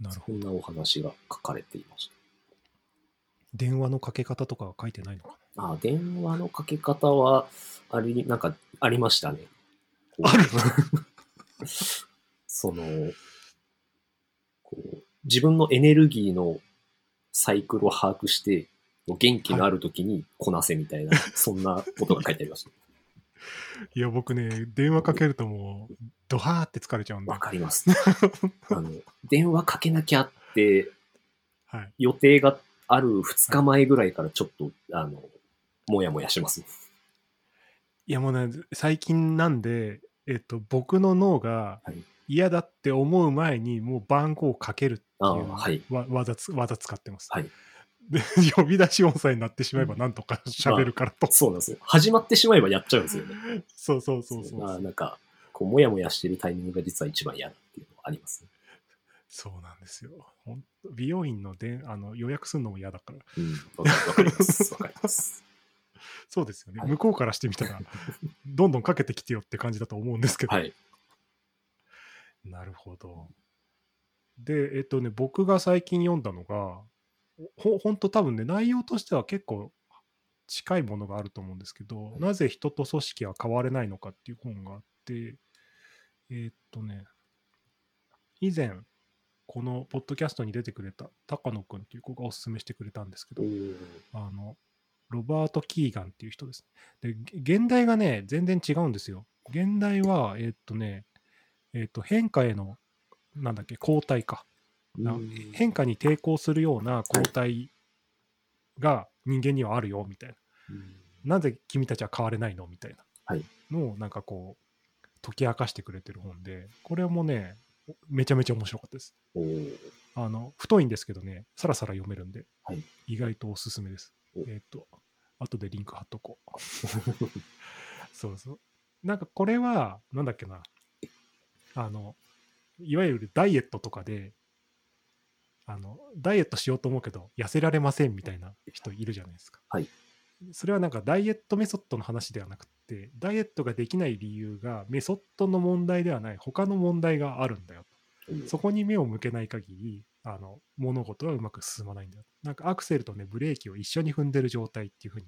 な、なるほど。そんなお話が書かれていまし電話のかけ方とかは書いてないのかた。あ電話のかけ方は、あれ、なんか、ありましたね。ある その、こう、自分のエネルギーのサイクルを把握して、元気のある時にこなせみたいな、そんなことが書いてありました。いや、僕ね、電話かけるともう、ドハーって疲れちゃうんで。わかります。あの、電話かけなきゃってはい。予定がある2日前ぐらいからちょっと、あの、もやもやします。いや、もうね、最近なんで、えっと、僕の脳がはい嫌だって思う前に、もう番号をかけるってあいうはい。わ技つ技使ってます。はい。で、呼び出し音声になってしまえばなんとか喋るからと。そうなんですよ。始まってしまえばやっちゃうんですよね。そうそうそうそう。まあなんか、こう、もやもやしてるタイミングが実は一番嫌だっていうのはありますね。そうなんですよ。ほんと美容院のであの予約するのも嫌だから。うん。わかります。わかります。そうですよね。はい向こうからしてみたら、どんどんかけてきてよって感じだと思うんですけど。はい。なるほど。で、えっとね、僕が最近読んだのが、ほほんと多分ね、内容としては結構近いものがあると思うんですけど、なぜ人と組織は変われないのかっていう本があって、えっとね、以前、このポッドキャストに出てくれた高野くんっていう子がおすすめしてくれたんですけどあの、ロバート・キーガンっていう人です。で、げ現代がね、全然違うんですよ。現代は、えーっとね、えーっと、変化への、なんだっけ、抗体か。変化に抵抗するような抗体が人間にはあるよ、みたいな。うんなぜ君たちは変われないの？みたいなはいのを、なんかこう、解き明かしてくれてる本で、これもね、めちゃめちゃ面白かったです。あの、太いんですけどね、さらさら読めるんで、はい意外とおすすめですお。えっ、と、後でリンク貼っとこう。そうそう。なんかこれは、なんだっけな、あの、いわゆるダイエットとかで、あの、ダイエットしようと思うけど、痩せられませんみたいな人いるじゃないですか。はいそれはなんかダイエットメソッドの話ではなくて、ダイエットができない理由がメソッドの問題ではない、他の問題があるんだよそこに目を向けない限り、あの、物事はうまく進まないんだよ。なんかアクセルとね、ブレーキを一緒に踏んでる状態っていうふうに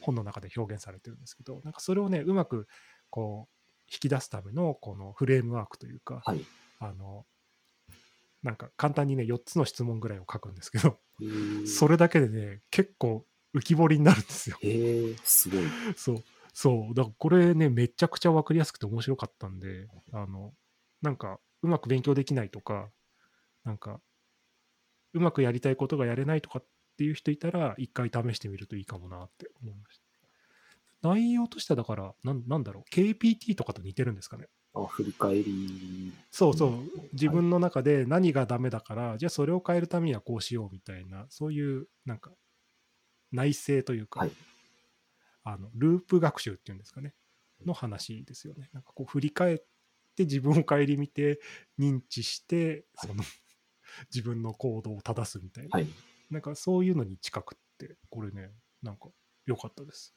本の中で表現されてるんですけど、なんかそれをね、うまくこう、引き出すためのこのフレームワークというか、はい。あの、なんか簡単にね、4つの質問ぐらいを書くんですけど、それだけでね、結構浮き彫りになるんですよ。へえ、すごい。そう。そう。だからこれね、めちゃくちゃ分かりやすくて面白かったんで、あの、なんか、うまく勉強できないとか、なんか、うまくやりたいことがやれないとかっていう人いたら、一回試してみるといいかもなって思いました。内容としてはだから、なんなんだろう、KPT とかと似てるんですかね？あ、振り返り。そうそううん。自分の中で何がダメだから、じゃあそれを変えるためにはこうしようみたいな、そういう、なんか、内政というか、はいあのループ学習っていうんですかね、の話ですよね。なんかこう振り返って自分を顧みて認知して、はいその 自分の行動を正すみたいな、はい。なんかそういうのに近くって、これね、なんか良かったです。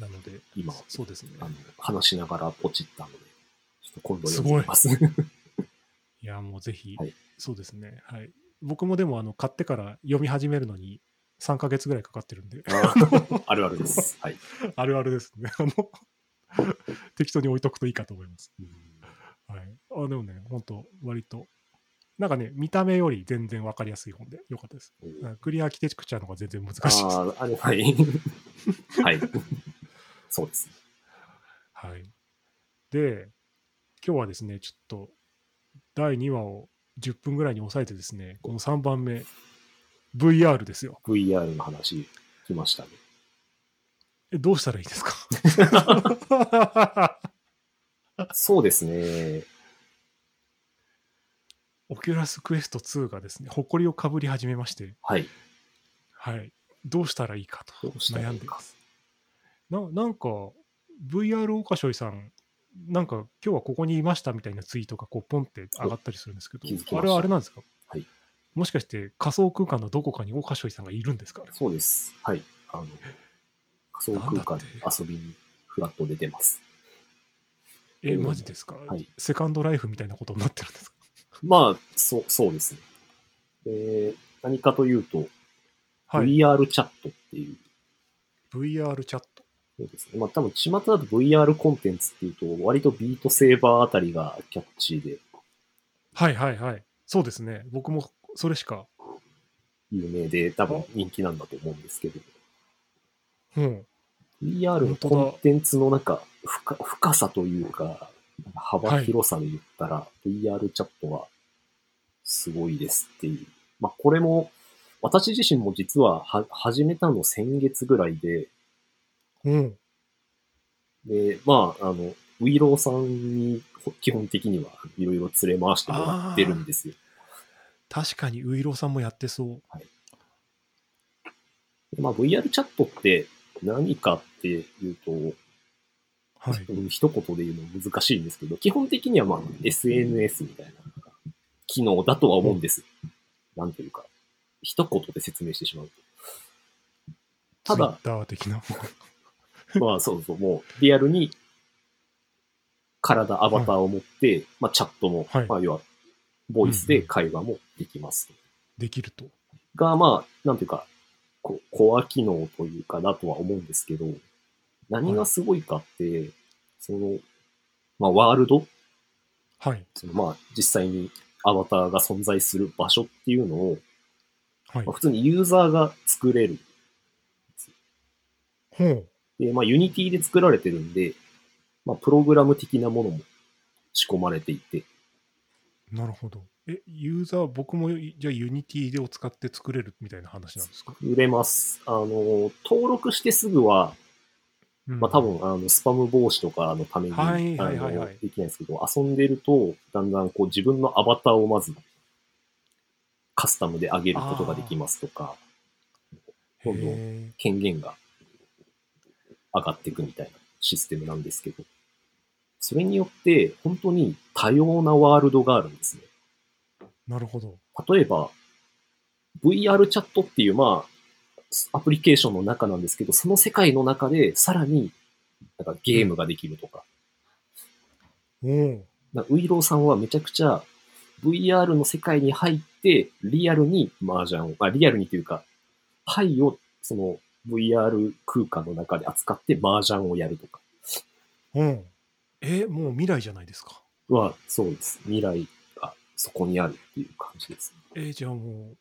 なので、今そうですね。あの、話しながらポチったので、ちょっと今度すごい読んでみます。いや、もうぜひ、はいそうですね。はい。僕もでもあの買ってから読み始めるのに3ヶ月ぐらいかかってるんで、あーあるあるです。はい。あるあるですね。あの適当に置いとくといいかと思います。うんはい。あでもね、本当割と、なんかね、見た目より全然わかりやすい本でよかったです。うんクリアアーキテクチャの方が全然難しいです。ああ、あれ、はい。はい。そうです。はい。で、今日はですね、ちょっと第2話を10分ぐらいに抑えてですね、この3番目、VR ですよ。VR の話、来ましたね。えどうしたらいいですか？そうですね。 Oculus Quest 2がですね、埃をかぶり始めまして、はい。はい。どうしたらいいかと悩んでます。ななんか、VR okashoiさん、なんか今日はここにいましたみたいなツイートがこうポンって上がったりするんですけどあれはあれなんですか？はいもしかして仮想空間のどこかにオカショイさんがいるんですか？そうです。はい。あの、仮想空間に遊びにフラット出てます。え、うんマジですか、はいセカンドライフみたいなことになってるんですか？まあ、そう、そうですね。で、何かというと、はい。VR チャットっていう、VR チャット。そうですね。まあ多分、巷だと VR コンテンツっていうと、割とビートセーバーあたりがキャッチーではいはいはい。そうですね。僕もそれしか。有名で、多分人気なんだと思うんですけど、うん。VR のコンテンツの中、深深さというか、幅広さで言ったら、VR チャットはすごいですっていう。まあこれも、私自身も実はは始めたの先月ぐらいで、うん。で、まあ、あの、ウイローさんにほ基本的にはいろいろ連れ回してもらってるんですよ。確かにウイローさんもやってそう。でまあ VR チャットって何かっていうと、はい。うん一言で言うの難しいんですけど、基本的にはまあ SNS みたいな機能だとは思うんです。なんというか、一言で説明してしまうと。ただ、Twitter 的な。まあそうそう、もうリアルに体、アバターを持って、まあチャットも、はいまあ要はボイスで会話もできます。できると。が、まあ、なんていうか、こコア機能というかだとは思うんですけど、何がすごいかって、その、まあワールド？はい。そのまあ実際にアバターが存在する場所っていうのを、はいまあ、。普通にユーザーが作れる。ほう。で、まあ、 Unity で作られてるんで、まあ、プログラム的なものも仕込まれていて、なるほど。え、ユーザー、僕もじゃあ Unity でを使って作れるみたいな話なんですか、売れます。あの、登録してすぐは、うんまあ、多分、あの、スパム防止とかのために、はいはいはいはいできないんですけど、遊んでると、だんだんこう自分のアバターをまず、カスタムで上げることができますとか、今度へ権限が上がっていくみたいなシステムなんですけど、それによって本当に多様なワールドがあるんですね。ーなるほど。例えば、VR チャットっていう、まあ、アプリケーションの中なんですけど、その世界の中でさらになんかゲームができるとか、おお。なんかウイローさんはめちゃくちゃ VR の世界に入って、リアルに麻雀を、あ、リアルにというか、牌をその VR 空間の中で扱って麻雀をやるとかうん。え、もう未来じゃないですか？は、そうです。未来がそこにあるっていう感じです。えじゃあもう、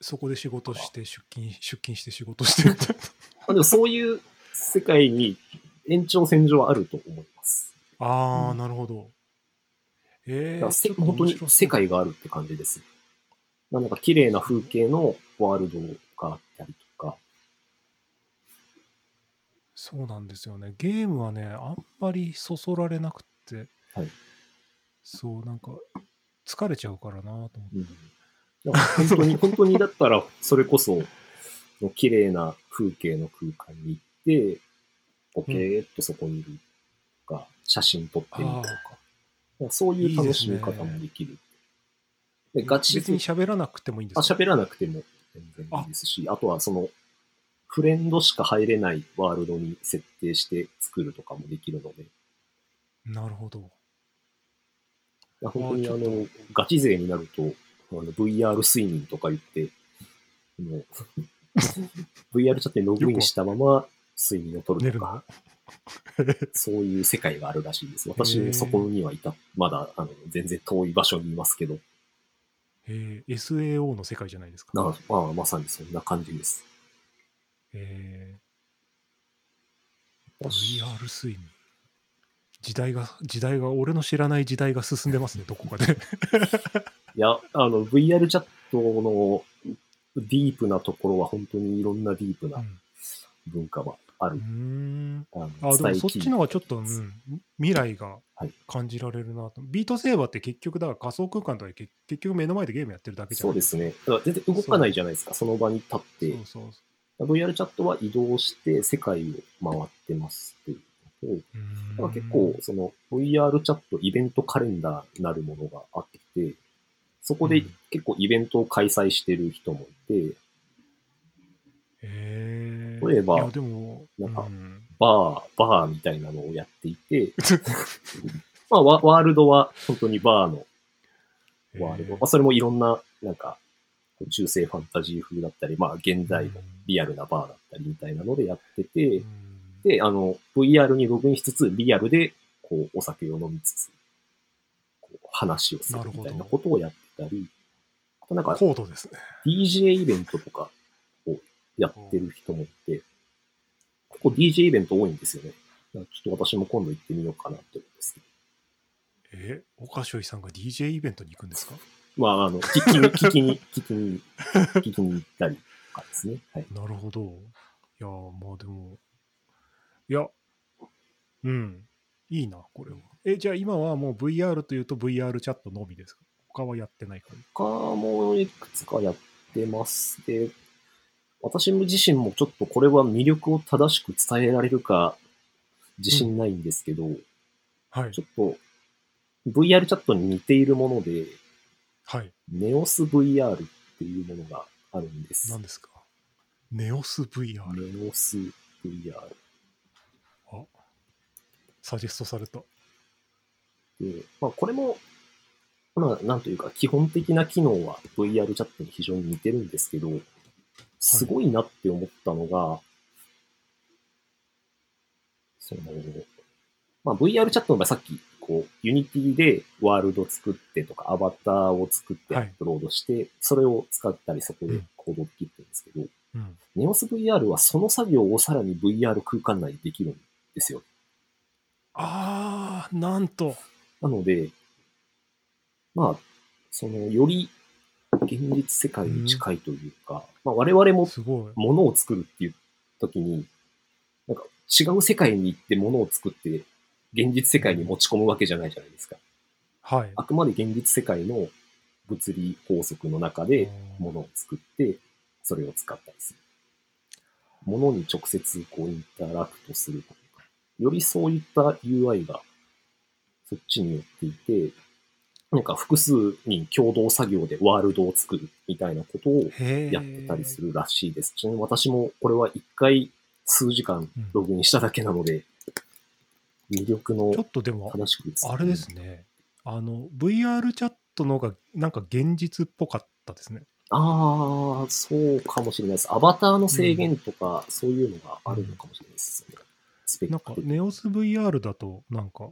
そこで仕事して、出勤、出勤して仕事してみたいな。まあでもそういう世界に延長線上はあると思います。ああ、うんなるほど。えー、だからせちょっと本当に世界があるって感じです。なんか綺麗な風景のワールドがあったりとか、そうなんですよね。ゲームはね、あんまりそそられなくって、はいそう、なんか、疲れちゃうからなと思って。うん、本当に、本当にだったら、それこそ、綺麗な風景の空間に行って、ボケーっとそこにいるとか、写真撮ってみるとか、そういう楽しみ方もできる。でガチ別に喋らなくてもいいんですあ、か喋らなくても全然いいですし、あとはその、フレンドしか入れないワールドに設定して作るとかもできるので、なるほど。本当にあの、ガチ勢になると、あの VR 睡眠とか言って、もう VR チャットにログインしたまま睡眠をとるとか、そういう世界があるらしいです。私もそこにはいた、まだあの全然遠い場所にいますけど、えー SAO の世界じゃないですか？なまあ、まさにそんな感じです。えー、私 VR 睡眠。時代が、時代が、俺の知らない時代が進んでますね、どこかで。いや、あの、VR チャットのディープなところは本当にいろんなディープうなん文化はあるうー。ん。あでもそっちの方がちょっと、うん、未来がはい感じられるなと。ビートセーバーって結局、だから仮想空間とかで結結局目の前でゲームやってるだけじゃないそうですね。だから全然動かないじゃないですか、その場に立って。そうそう VR チャットは移動して世界を回ってますっていうう。だから結構、その VR チャットイベントカレンダーなるものがあって、そこでうん。結構イベントを開催してる人もいて、へー。例えばなんかうん。バー、バーみたいなのをやっていて、まあワワールドは本当にバーのワールド。まあそれもいろんな、なんか、中世ファンタジー風だったり、まあ現代のリアルなバーだったりみたいなのでやってて、うんで、あの、VR にログインしつつ、リアルで、こう、お酒を飲みつつ、こう話をするみたいなことをやってたり、あとなんか、高度ですね。DJ イベントとかをやってる人もいて、結構 DJ イベント多いんですよね。ちょっと私も今度行ってみようかなって思うんですけど。え、岡翔さんが DJ イベントに行くんですか？まあ、あの、聞きに、聞きに、聞きに、聞きに行ったりとかですね。はい。なるほど。いやー、まあでも、いや、うん、いいな、これは。え、じゃあ今はもう VR というと VR チャットのみですか？他はやってないか他もいくつかやってます。で、私自身もちょっとこれは魅力を正しく伝えられるか自信ないんですけど、はいち。ょっと VR チャットに似ているもので、はい。ネオス VR っていうものがあるんです。何ですか？ネオス VR。ネオス VR。あ、サジェストされた。で、まあこれも、まあなんというか基本的な機能は VR チャットに非常に似てるんですけど、すごいなって思ったのが、その、まあ VR チャットの場合さっき、こう、 Unity でワールド作ってとか、アバターを作ってアップロードして、それを使ったりそこで行動できるんですけど、うん。ネオス VR はその作業をさらに VR 空間内でできるんですよ。あー、なんと。なので、まあ、その、より現実世界に近いというか、まあ我々もすごい。物を作るっていう時に、なんか違う世界に行って物を作って、現実世界に持ち込むわけじゃないじゃないですか。はい。あくまで現実世界の物理法則の中で物を作って、それを使ったりする。物に直接こうインタラクトするとか、よりそういった UI がそっちに寄っていて、なんか複数人共同作業でワールドを作るみたいなことをやってたりするらしいです。ちなみに私もこれは一回数時間ログインしただけなので、魅力のちょっとでも、あれですね。あの、VR チャットの方がなんか現実っぽかったですね。ああ、そうかもしれないです。アバターの制限とか、そういうのがあるのかもしれないですね。スペッなんか。ネオス VR だとなんか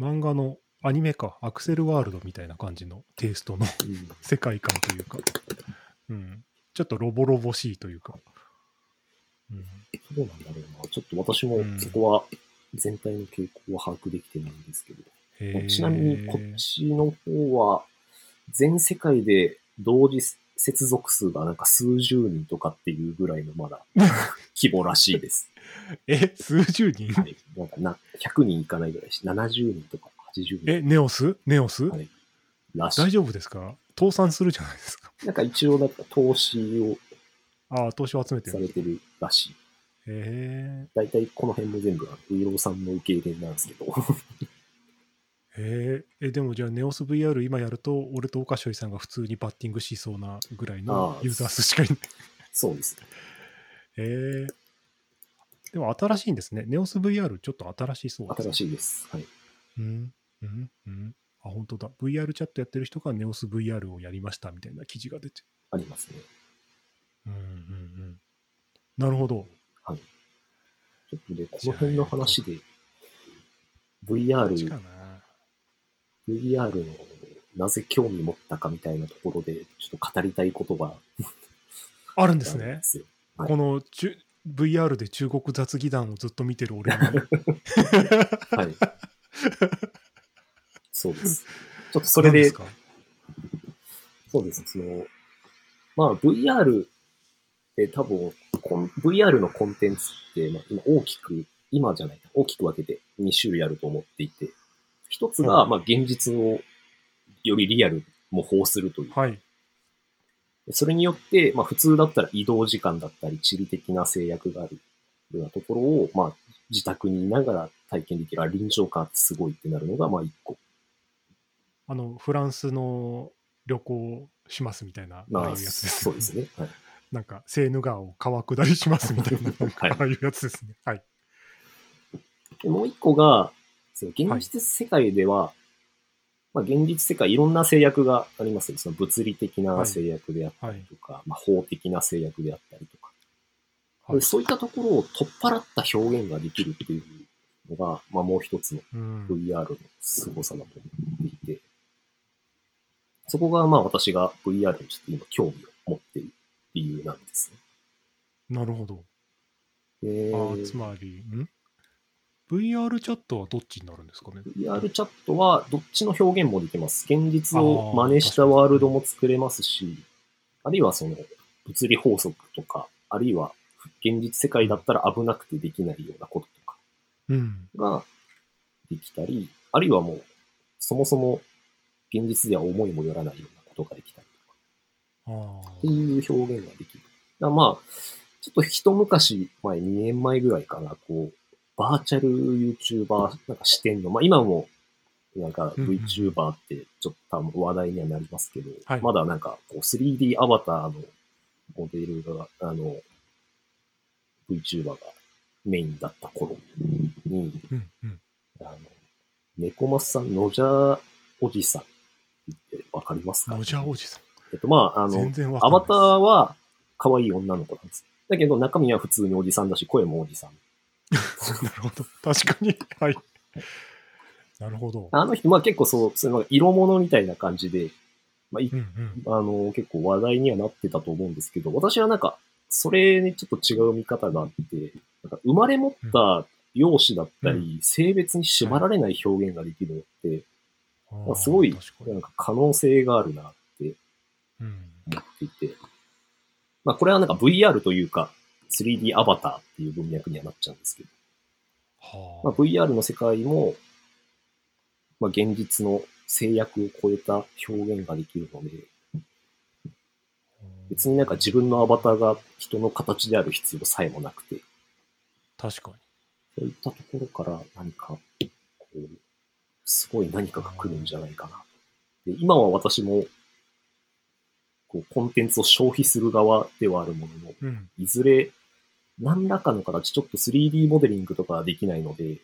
漫画のアニメかアクセルワールドみたいな感じのテイストのうん。世界観というか、うん、ちょっとロボロボしいというか、うん、どうなんだろうな。ちょっと私もうん。そこは全体の傾向は把握できてないんですけど。へー。ちなみにこっちの方は、全世界で同時接続数がなんか数十人とかっていうぐらいのまだ 規模らしいです。え数十人、はい。なんかな、100人いかないぐらいし、70人とか80人えネオス？ネオス、はいらしい。大丈夫ですか？倒産するじゃないですかなんか一応なんか投資をああ投資を集めてるされてるらしい。へえ大体この辺も全部、イローさんの受け入れなんですけど。へええでもじゃあネオス VR 今やると俺と岡翔さんが普通にバッティングしそうなぐらいのユーザー数しかいないそうですね。へえでも新しいんですね。ネオス VR ちょっと新しそうです、新しいです。はい。うん、うん、うん。あ、本当だ。VR チャットやってる人が NEOSVR をやりましたみたいな記事が出て。ありますね。うんうんうん。なるほど。はい。ちょっとで、この辺の話で、VR。VR のなぜ興味持ったかみたいなところで、ちょっと語りたいことが あるんですね。すよ。はいこの中 VR で中国雑技団をずっと見てる俺に。はい。そうです。ちょっとそれで、何すか？そうです。その、まあ VR って多分、こん VR のコンテンツって、まあ、今大きく、今じゃない、大きく分けて2種類あると思っていて、一つが、うんまあ現実をよりリアルに模倣するという。はい。それによって、まあ普通だったら移動時間だったり、地理的な制約があるようなところを、まあ自宅にいながら体験できる、あ臨場感ってすごいってなるのが、まあ一個。あの、フランスの旅行しますみたいな、ああいうまあ、やつです。そうですね。はい。なんか、セーヌ川を川下りしますみたいな、ああいうやつですね。はい。でもう一個が、その現実世界では、まあ現実世界いろんな制約がありますよ。その物理的な制約であったりとか、まあ法的な制約であったりとか、はいでそういったところを取っ払った表現ができるっていうのが、まあもう一つのうん。VR の凄さだと思っていて、そこがまあ私が VR にちょっと今興味を持っている理由なんですね。なるほど。であーつまり、ん？?VR チャットはどっちになるんですかね？VR チャットはどっちの表現もできます。現実を真似したワールドも作れますし、あるいはその物理法則とか、あるいは現実世界だったら危なくてできないようなこととかうん。ができたり、あるいはもうそもそも現実では思いもよらないようなことができたりとかあっていう表現ができる。まあ、ちょっと一昔前、2年前ぐらいかな、こう、バーチャル YouTuber なんか視点の、まあ今も、なんかうんうん VTuber ってちょっと多分話題にはなりますけど、はいまだなんかこう 3D アバターのモデルが、あの、VTuber がメインだった頃に、あ。うんうん。あの、猫マスさん、ノジャーおじさんってわかりますか？ロジャーおじさん。えっと、まあ、あの。アバターは可愛い女の子なんです。だけど中身は普通におじさんだし、声もおじさん。なるほど。確かに。はい。なるほど。あの人、まあ結構そう、そう色物みたいな感じで、まあ、いうんうん。あの、結構話題にはなってたと思うんですけど、私はなんか、それにちょっと違う見方があって、なんか生まれ持った容姿だったり、性別に縛られない表現ができるのって、あーまあすごいなんか可能性があるなってうん。思っていて、まあこれはなんか VR というか、3D アバターっていう文脈にはなっちゃうんですけど、はまあ、VR の世界も、まあ、現実の制約を超えた表現ができるので、別になんか自分のアバターが人の形である必要さえもなくて、確かに。そういったところから何か、こう、すごい何かが来るんじゃないかな。で今は私も、こう、コンテンツを消費する側ではあるものの、うん。いずれ、何らかの形、ちょっと 3D モデリングとかはできないので、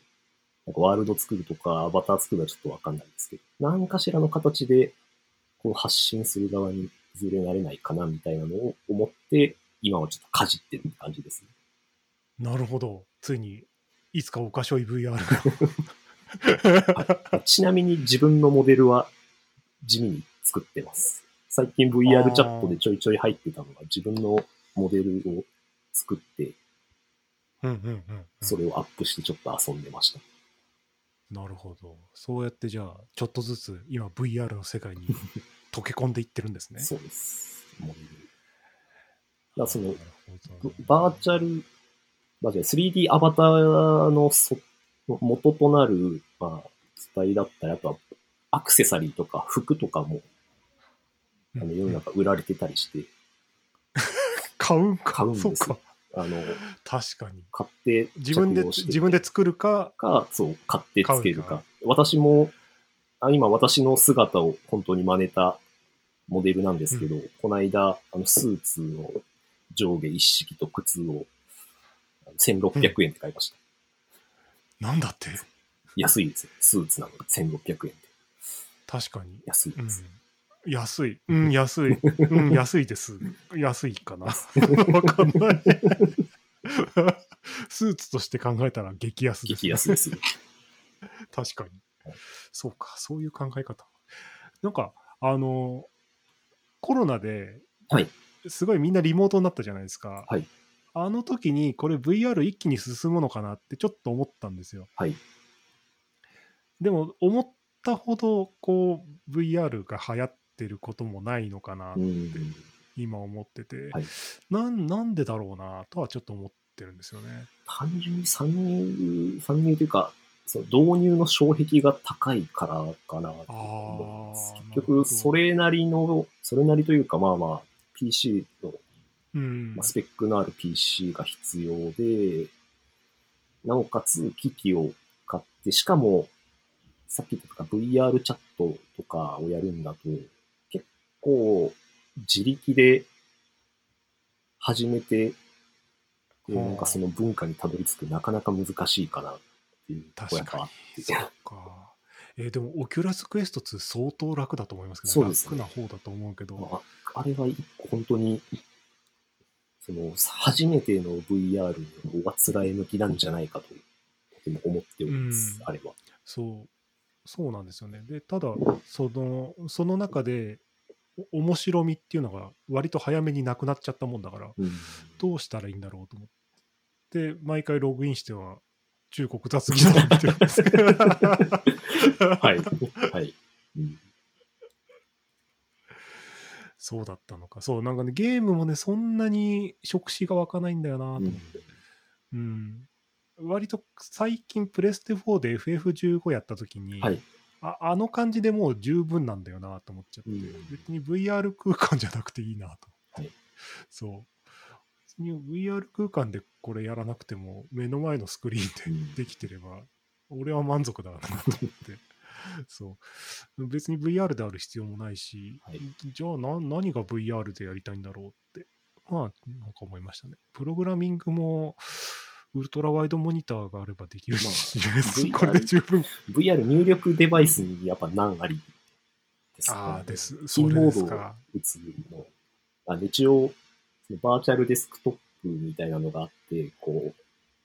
なんかワールド作るとか、アバター作るのはちょっとわかんないですけど、何かしらの形で、こう発信する側にいずれなれないかな、みたいなのを思って、今はちょっとかじってる感じですね。なるほど。ついに、いつかおかしょい VR が。ちなみに自分のモデルは地味に作ってます。最近 VR チャットでちょいちょい入ってたのが自分のモデルを作って。それをアップしてちょっと遊んでました。なるほど。そうやってじゃあ、ちょっとずつ今 VR の世界に 溶け込んでいってるんですね。そうです。モデル。だからそのバーチャル、バーチャル 3D アバターのそ元となる、まあ、素体だったり、あとはアクセサリーとか服とかも、あの世の中売られてたりして、買うんか。買うんですよそうか。あの、確かに。買って自分で、自分で作るか、か、そう、買ってつける買か。私も、あ今私の姿を本当に真似たモデルなんですけど、この間、あの、スーツの上下一式と靴をあの1600円で買いました。なんだって？安いですよ。スーツなので1600円で。確かに。うん安いです。。安い。うん、安い。うん、安いです。安いかな。わかんない。スーツとして考えたら激安です、激安ですよ。確かにはい。そうか、そういう考え方。なんか、あの、コロナで、はいすごいみんなリモートになったじゃないですか。はいあの時に、これ VR 一気に進むのかなってちょっと思ったんですよ。はい。でも、思ったほど、こう、VR が流行ってることもないのかな、うん。今思ってて、はいなん、なんでだろうな、とはちょっと思ってるんですよね。単純に参入、参入というか、その導入の障壁が高いからかな。結局、それなりの、それなりというか、まあまあ、PC の、うんまあ、スペックのある PC が必要で、なおかつ機器を買って、しかも、さっき言った VR チャットとかをやるんだと、結構自力で始めて、ではあなんかその文化にたどり着くなかなか難しいかなっていうとこやっぱあ確かにって。えーでも、 Oculus Quest 2相当楽だと思いますけど、ね楽な方だと思うけど、まあ、あれは本当に、その、初めての VR の方が辛い向きなんじゃないかと、とても思っております、うんあれは。そう、そうなんですよね。で、ただ、その、その中で、お面白みっていうのが割と早めになくなっちゃったもんだから、うん、どうしたらいいんだろうと思って、毎回ログインしては、中国雑技を見てるんですけど。はい。はい。うんそうだったのか。そう、なんかね、ゲームもね、そんなに触手が湧かないんだよなと思って。うん。割と最近、プレステ4で FF15 やった時に、はい。ああの感じでもう十分なんだよなと思っちゃって、うん別に VR 空間じゃなくていいなと。はいそう。別に VR 空間でこれやらなくても、目の前のスクリーンうんでできてれば、俺は満足だなと思って。そう。別に VR である必要もないし、はいじゃあな何が VR でやりたいんだろうって、まあ、なんか思いましたね。プログラミングも、ウルトラワイドモニターがあればできるし、まあこれで十分 VR 入力デバイスにやっぱ難ありですねああ、です。キそれーボードをですか。打つの。あで一応、バーチャルデスクトップみたいなのがあって、こ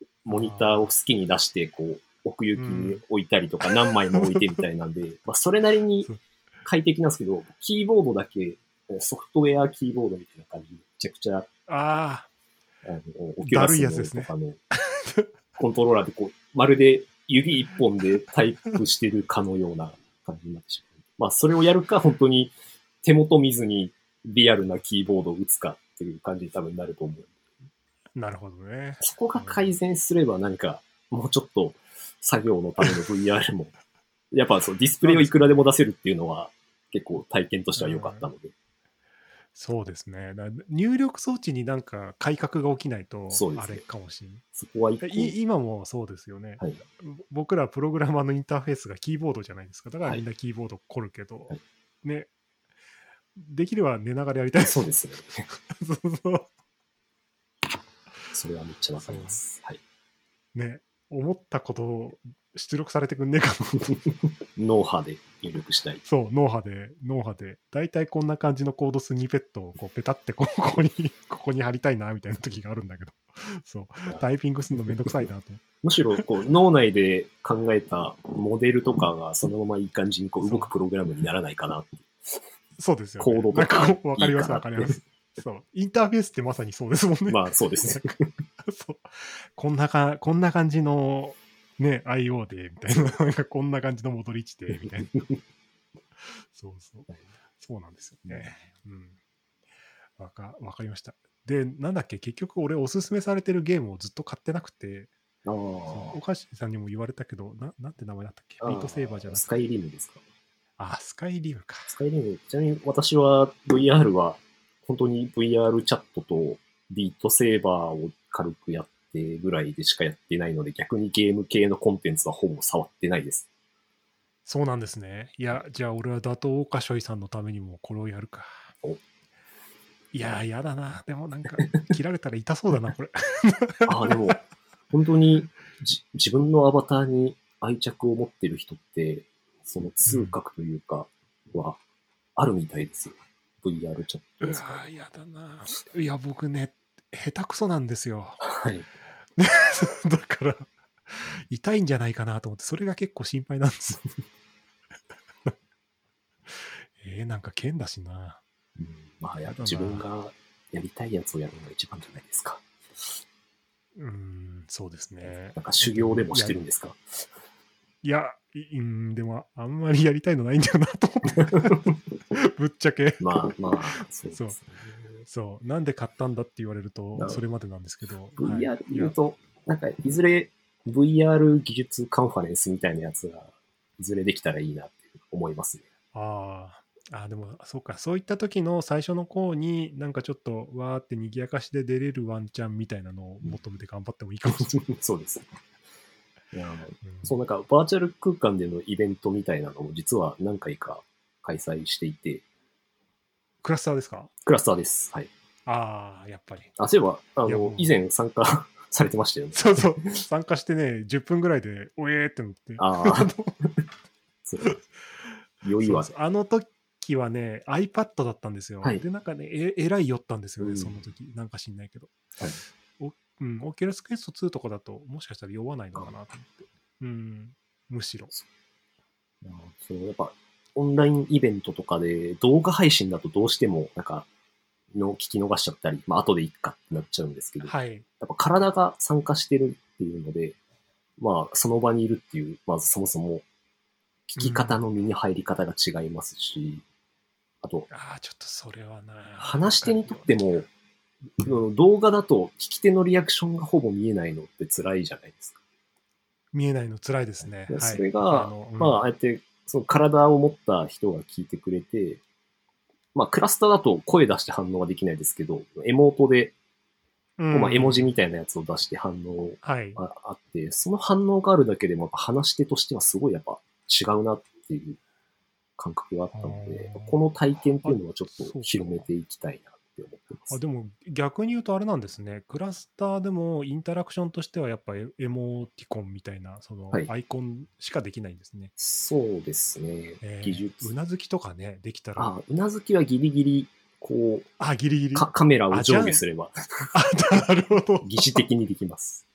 う、モニターを好きに出して、こう、奥行きに置いたりとか、何枚も置いてみたいなんで、まあ、それなりに快適なんですけど、キーボードだけ、ソフトウェアキーボードみたいな感じで、めちゃくちゃ、ああ、あの、オキュラだるいやスつですねのとかの、コントローラーでこう、まるで指一本でタイプしてるかのような感じになってしまう。まあ、それをやるか、本当に手元見ずにリアルなキーボードを打つかっていう感じに多分なると思う。なるほどね。そこが改善すれば何か、もうちょっと作業のための VR も、やっぱそうディスプレイをいくらでも出せるっていうのは結構体験としては良かったので、そうですね。だ入力装置になんか改革が起きないとあれかもしれない。今もそうですよね、はい僕らプログラマーのインターフェースがキーボードじゃないですか。だからはいみんなキーボード凝るけど、はいね、できれば寝ながらやりたい。そうですね。そうそうそれはめっちゃわかります。はい。ね、思ったことを出力されてくんねえかも。脳波で入力したい。そう、脳波で、脳波で、大体こんな感じのコードスニペットをこうペタってこここに、ここに貼りたいな、みたいな時があるんだけど、そう、タイピングするのめんどくさいなと。むしろこう脳内で考えたモデルとかがそのままいい感じにこう動くプログラムにならないかなって。そうですよ、ね。コードとかわかります、わかります。そう。インターフェースってまさにそうですもんね。まあそうですね。そうこんなか、こんな感じの、ね、IO で、みたいな、なんかこんな感じの戻り値で、みたいな。そうそう。そうなんですよね。うん。わか、わかりました。で、なんだっけ、結局俺おすすめされてるゲームをずっと買ってなくて、あおかしさんにも言われたけど、ななんて名前だったっけ？あ。ビートセーバーじゃなくて。スカイリムですか？あ、スカイリムか。スカイリム、ちなみに私は VR は本当に VR チャットとビートセーバーを軽くやってぐらいでしかやってないので逆にゲーム系のコンテンツはほぼ触ってないです。そうなんですね。いや、じゃあ俺は打倒オカショイさんのためにもこれをやるかお。いやー、やだな。でもなんか、切られたら痛そうだな、これ。ああ、でも本当にじ自分のアバターに愛着を持ってる人ってその痛覚というか、はあるみたいですよ。VR チャットうわですかーやだな。いや、僕ね、下手くそなんですよ。はい。だから、痛いんじゃないかなと思って、それが結構心配なんです。えー、なんか剣だしな。うん、まあや自分がやりたいやつをやるのが一番じゃないですか。うーん、そうですね。なんか修行でもしてるんですか？いや、いうん、でも、あんまりやりたいのないんだよなと思って。ぶっちゃけ。まあまあ、そうですね。そう。なんで買ったんだって言われるとそれまでなんですけど。はい VR 言うと、なんかいずれ VR 技術カンファレンスみたいなやつがいずれできたらいいなって思いますね。ああ、あーでも、そうか、そういった時の最初の方に、なんかちょっと、わーって賑やかしで出れるワンチャンみたいなのを求めて頑張ってもいいかもしれない。そうです。そうなんかバーチャル空間でのイベントみたいなのも実は何回か開催していて、クラスターですか？クラスターです。はい。ああ、やっぱり。あ、そういえば、あの以前参加 されてましたよね。そうそう。参加してね、10分ぐらいで、おえーってなって。あ あ、そう。酔いはそう。そうあの時はね、iPad だったんですよ。はいで、なんかね、ええらい酔ったんですよね、うんその時。なんか知んないけど。はいおうん、 Oculus Quest 2とかだと、もしかしたら酔わないのかなと思って。うん、むしろ。あそうやっぱ、オンラインイベントとかで動画配信だとどうしても、なんか、の聞き逃しちゃったり、まあ、後でいっかってなっちゃうんですけど、はい。やっぱ体が参加してるっていうので、まあ、その場にいるっていう、まずそもそも、聞き方の身に入り方が違いますし、あと、ああ、ちょっとそれはな。話し手にとっても。動画だと聞き手のリアクションがほぼ見えないのって辛いじゃないですか。見えないの辛いですね。はい、それが、のうんまあ、ああやって、その体を持った人が聞いてくれて、まあ、クラスターだと声出して反応ができないですけど、エモートで、うんまあ、絵文字みたいなやつを出して反応はい。があって、その反応があるだけでも、話し手としてはすごいやっぱ違うなっていう感覚があったのでこの体験っていうのはちょっと広めていきたいなって思ってます。あでも逆に言うとあれなんですね。クラスターでもインタラクションとしてはやっぱエエモティコンみたいなそのはいアイコンしかできないんですね。そうですね。えー技術う。なずきとかね、できたら。あ、うなずきはギリギリ、こう、あ、ギリギリ。かカメラを上下すれば、あ、なるほど。疑似的にできます。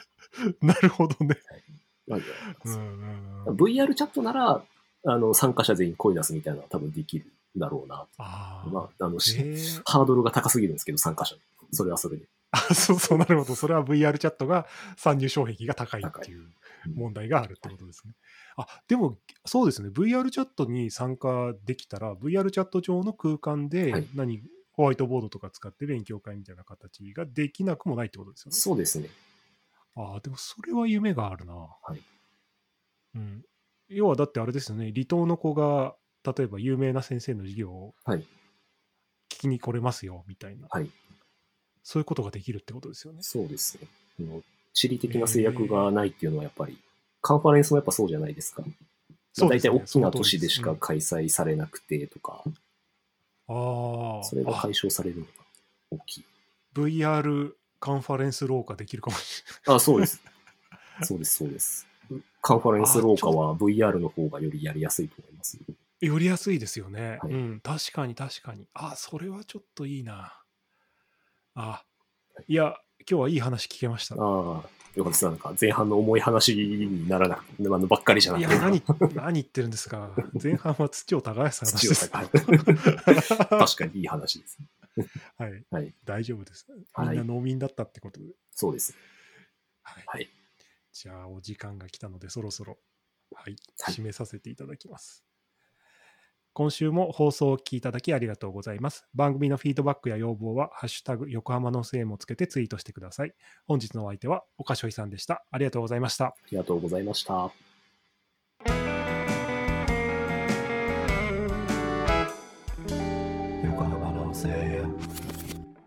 なるほどね。なんでうんうんうん VR チャットなら、あの、参加者全員声出すみたいなのは多分できるだろうな。あーまあ、あの、しえーハードルが高すぎるんですけど、参加者。それはそれで。あ、そうそう、なるほど。それは VR チャットが参入障壁が高いっていううん問題があるってことですね。あ、でも、そうですね。VR チャットに参加できたら、VR チャット上の空間はでい何、ホワイトボードとか使って勉強会みたいな形ができなくもないってことですよね。そうですね。ああ、でもそれは夢があるな。はい。うん。要はだってあれですよね。離島の子が、例えば有名な先生の授業をはい。聞きに来れますよ、みたいな。はい。そういうことができるってことですよね。そうですね。地理的な制約がないっていうのはやっぱり、カンファレンスもやっぱそうじゃないですか。まあ大そうですね体大きな都市でしか開催されなくてとか、ああ。それがあ解消されるのが大きい。VR カンファレンス廊下できるかもしれない。あ、そうです。そうです、そうです。カンファレンス廊下は VR の方がよりやりやすいと思います。よりやすいですよね。はいうん、確かに確かに。あ、それはちょっといいな。あ、いや、今日はいい話聞けました。ああ、よかったです。なんか前半の重い話にならなくのばっかりじゃないくや、て。何、何言ってるんですか。前半は土を耕す話で す。確かにいい話です。はい、はい。大丈夫です。みはいんな農民だったってことで。そうです。はい。はい。じゃあ、お時間が来たので、そろそろ、はい、はい締めさせていただきます。今週も放送をお聞いただきありがとうございます。番組のフィードバックや要望は、ハッシュタグ横浜のせいもつけてツイートしてください。本日のお相手は、岡翔さんでした。ありがとうございました。ありがとうございました。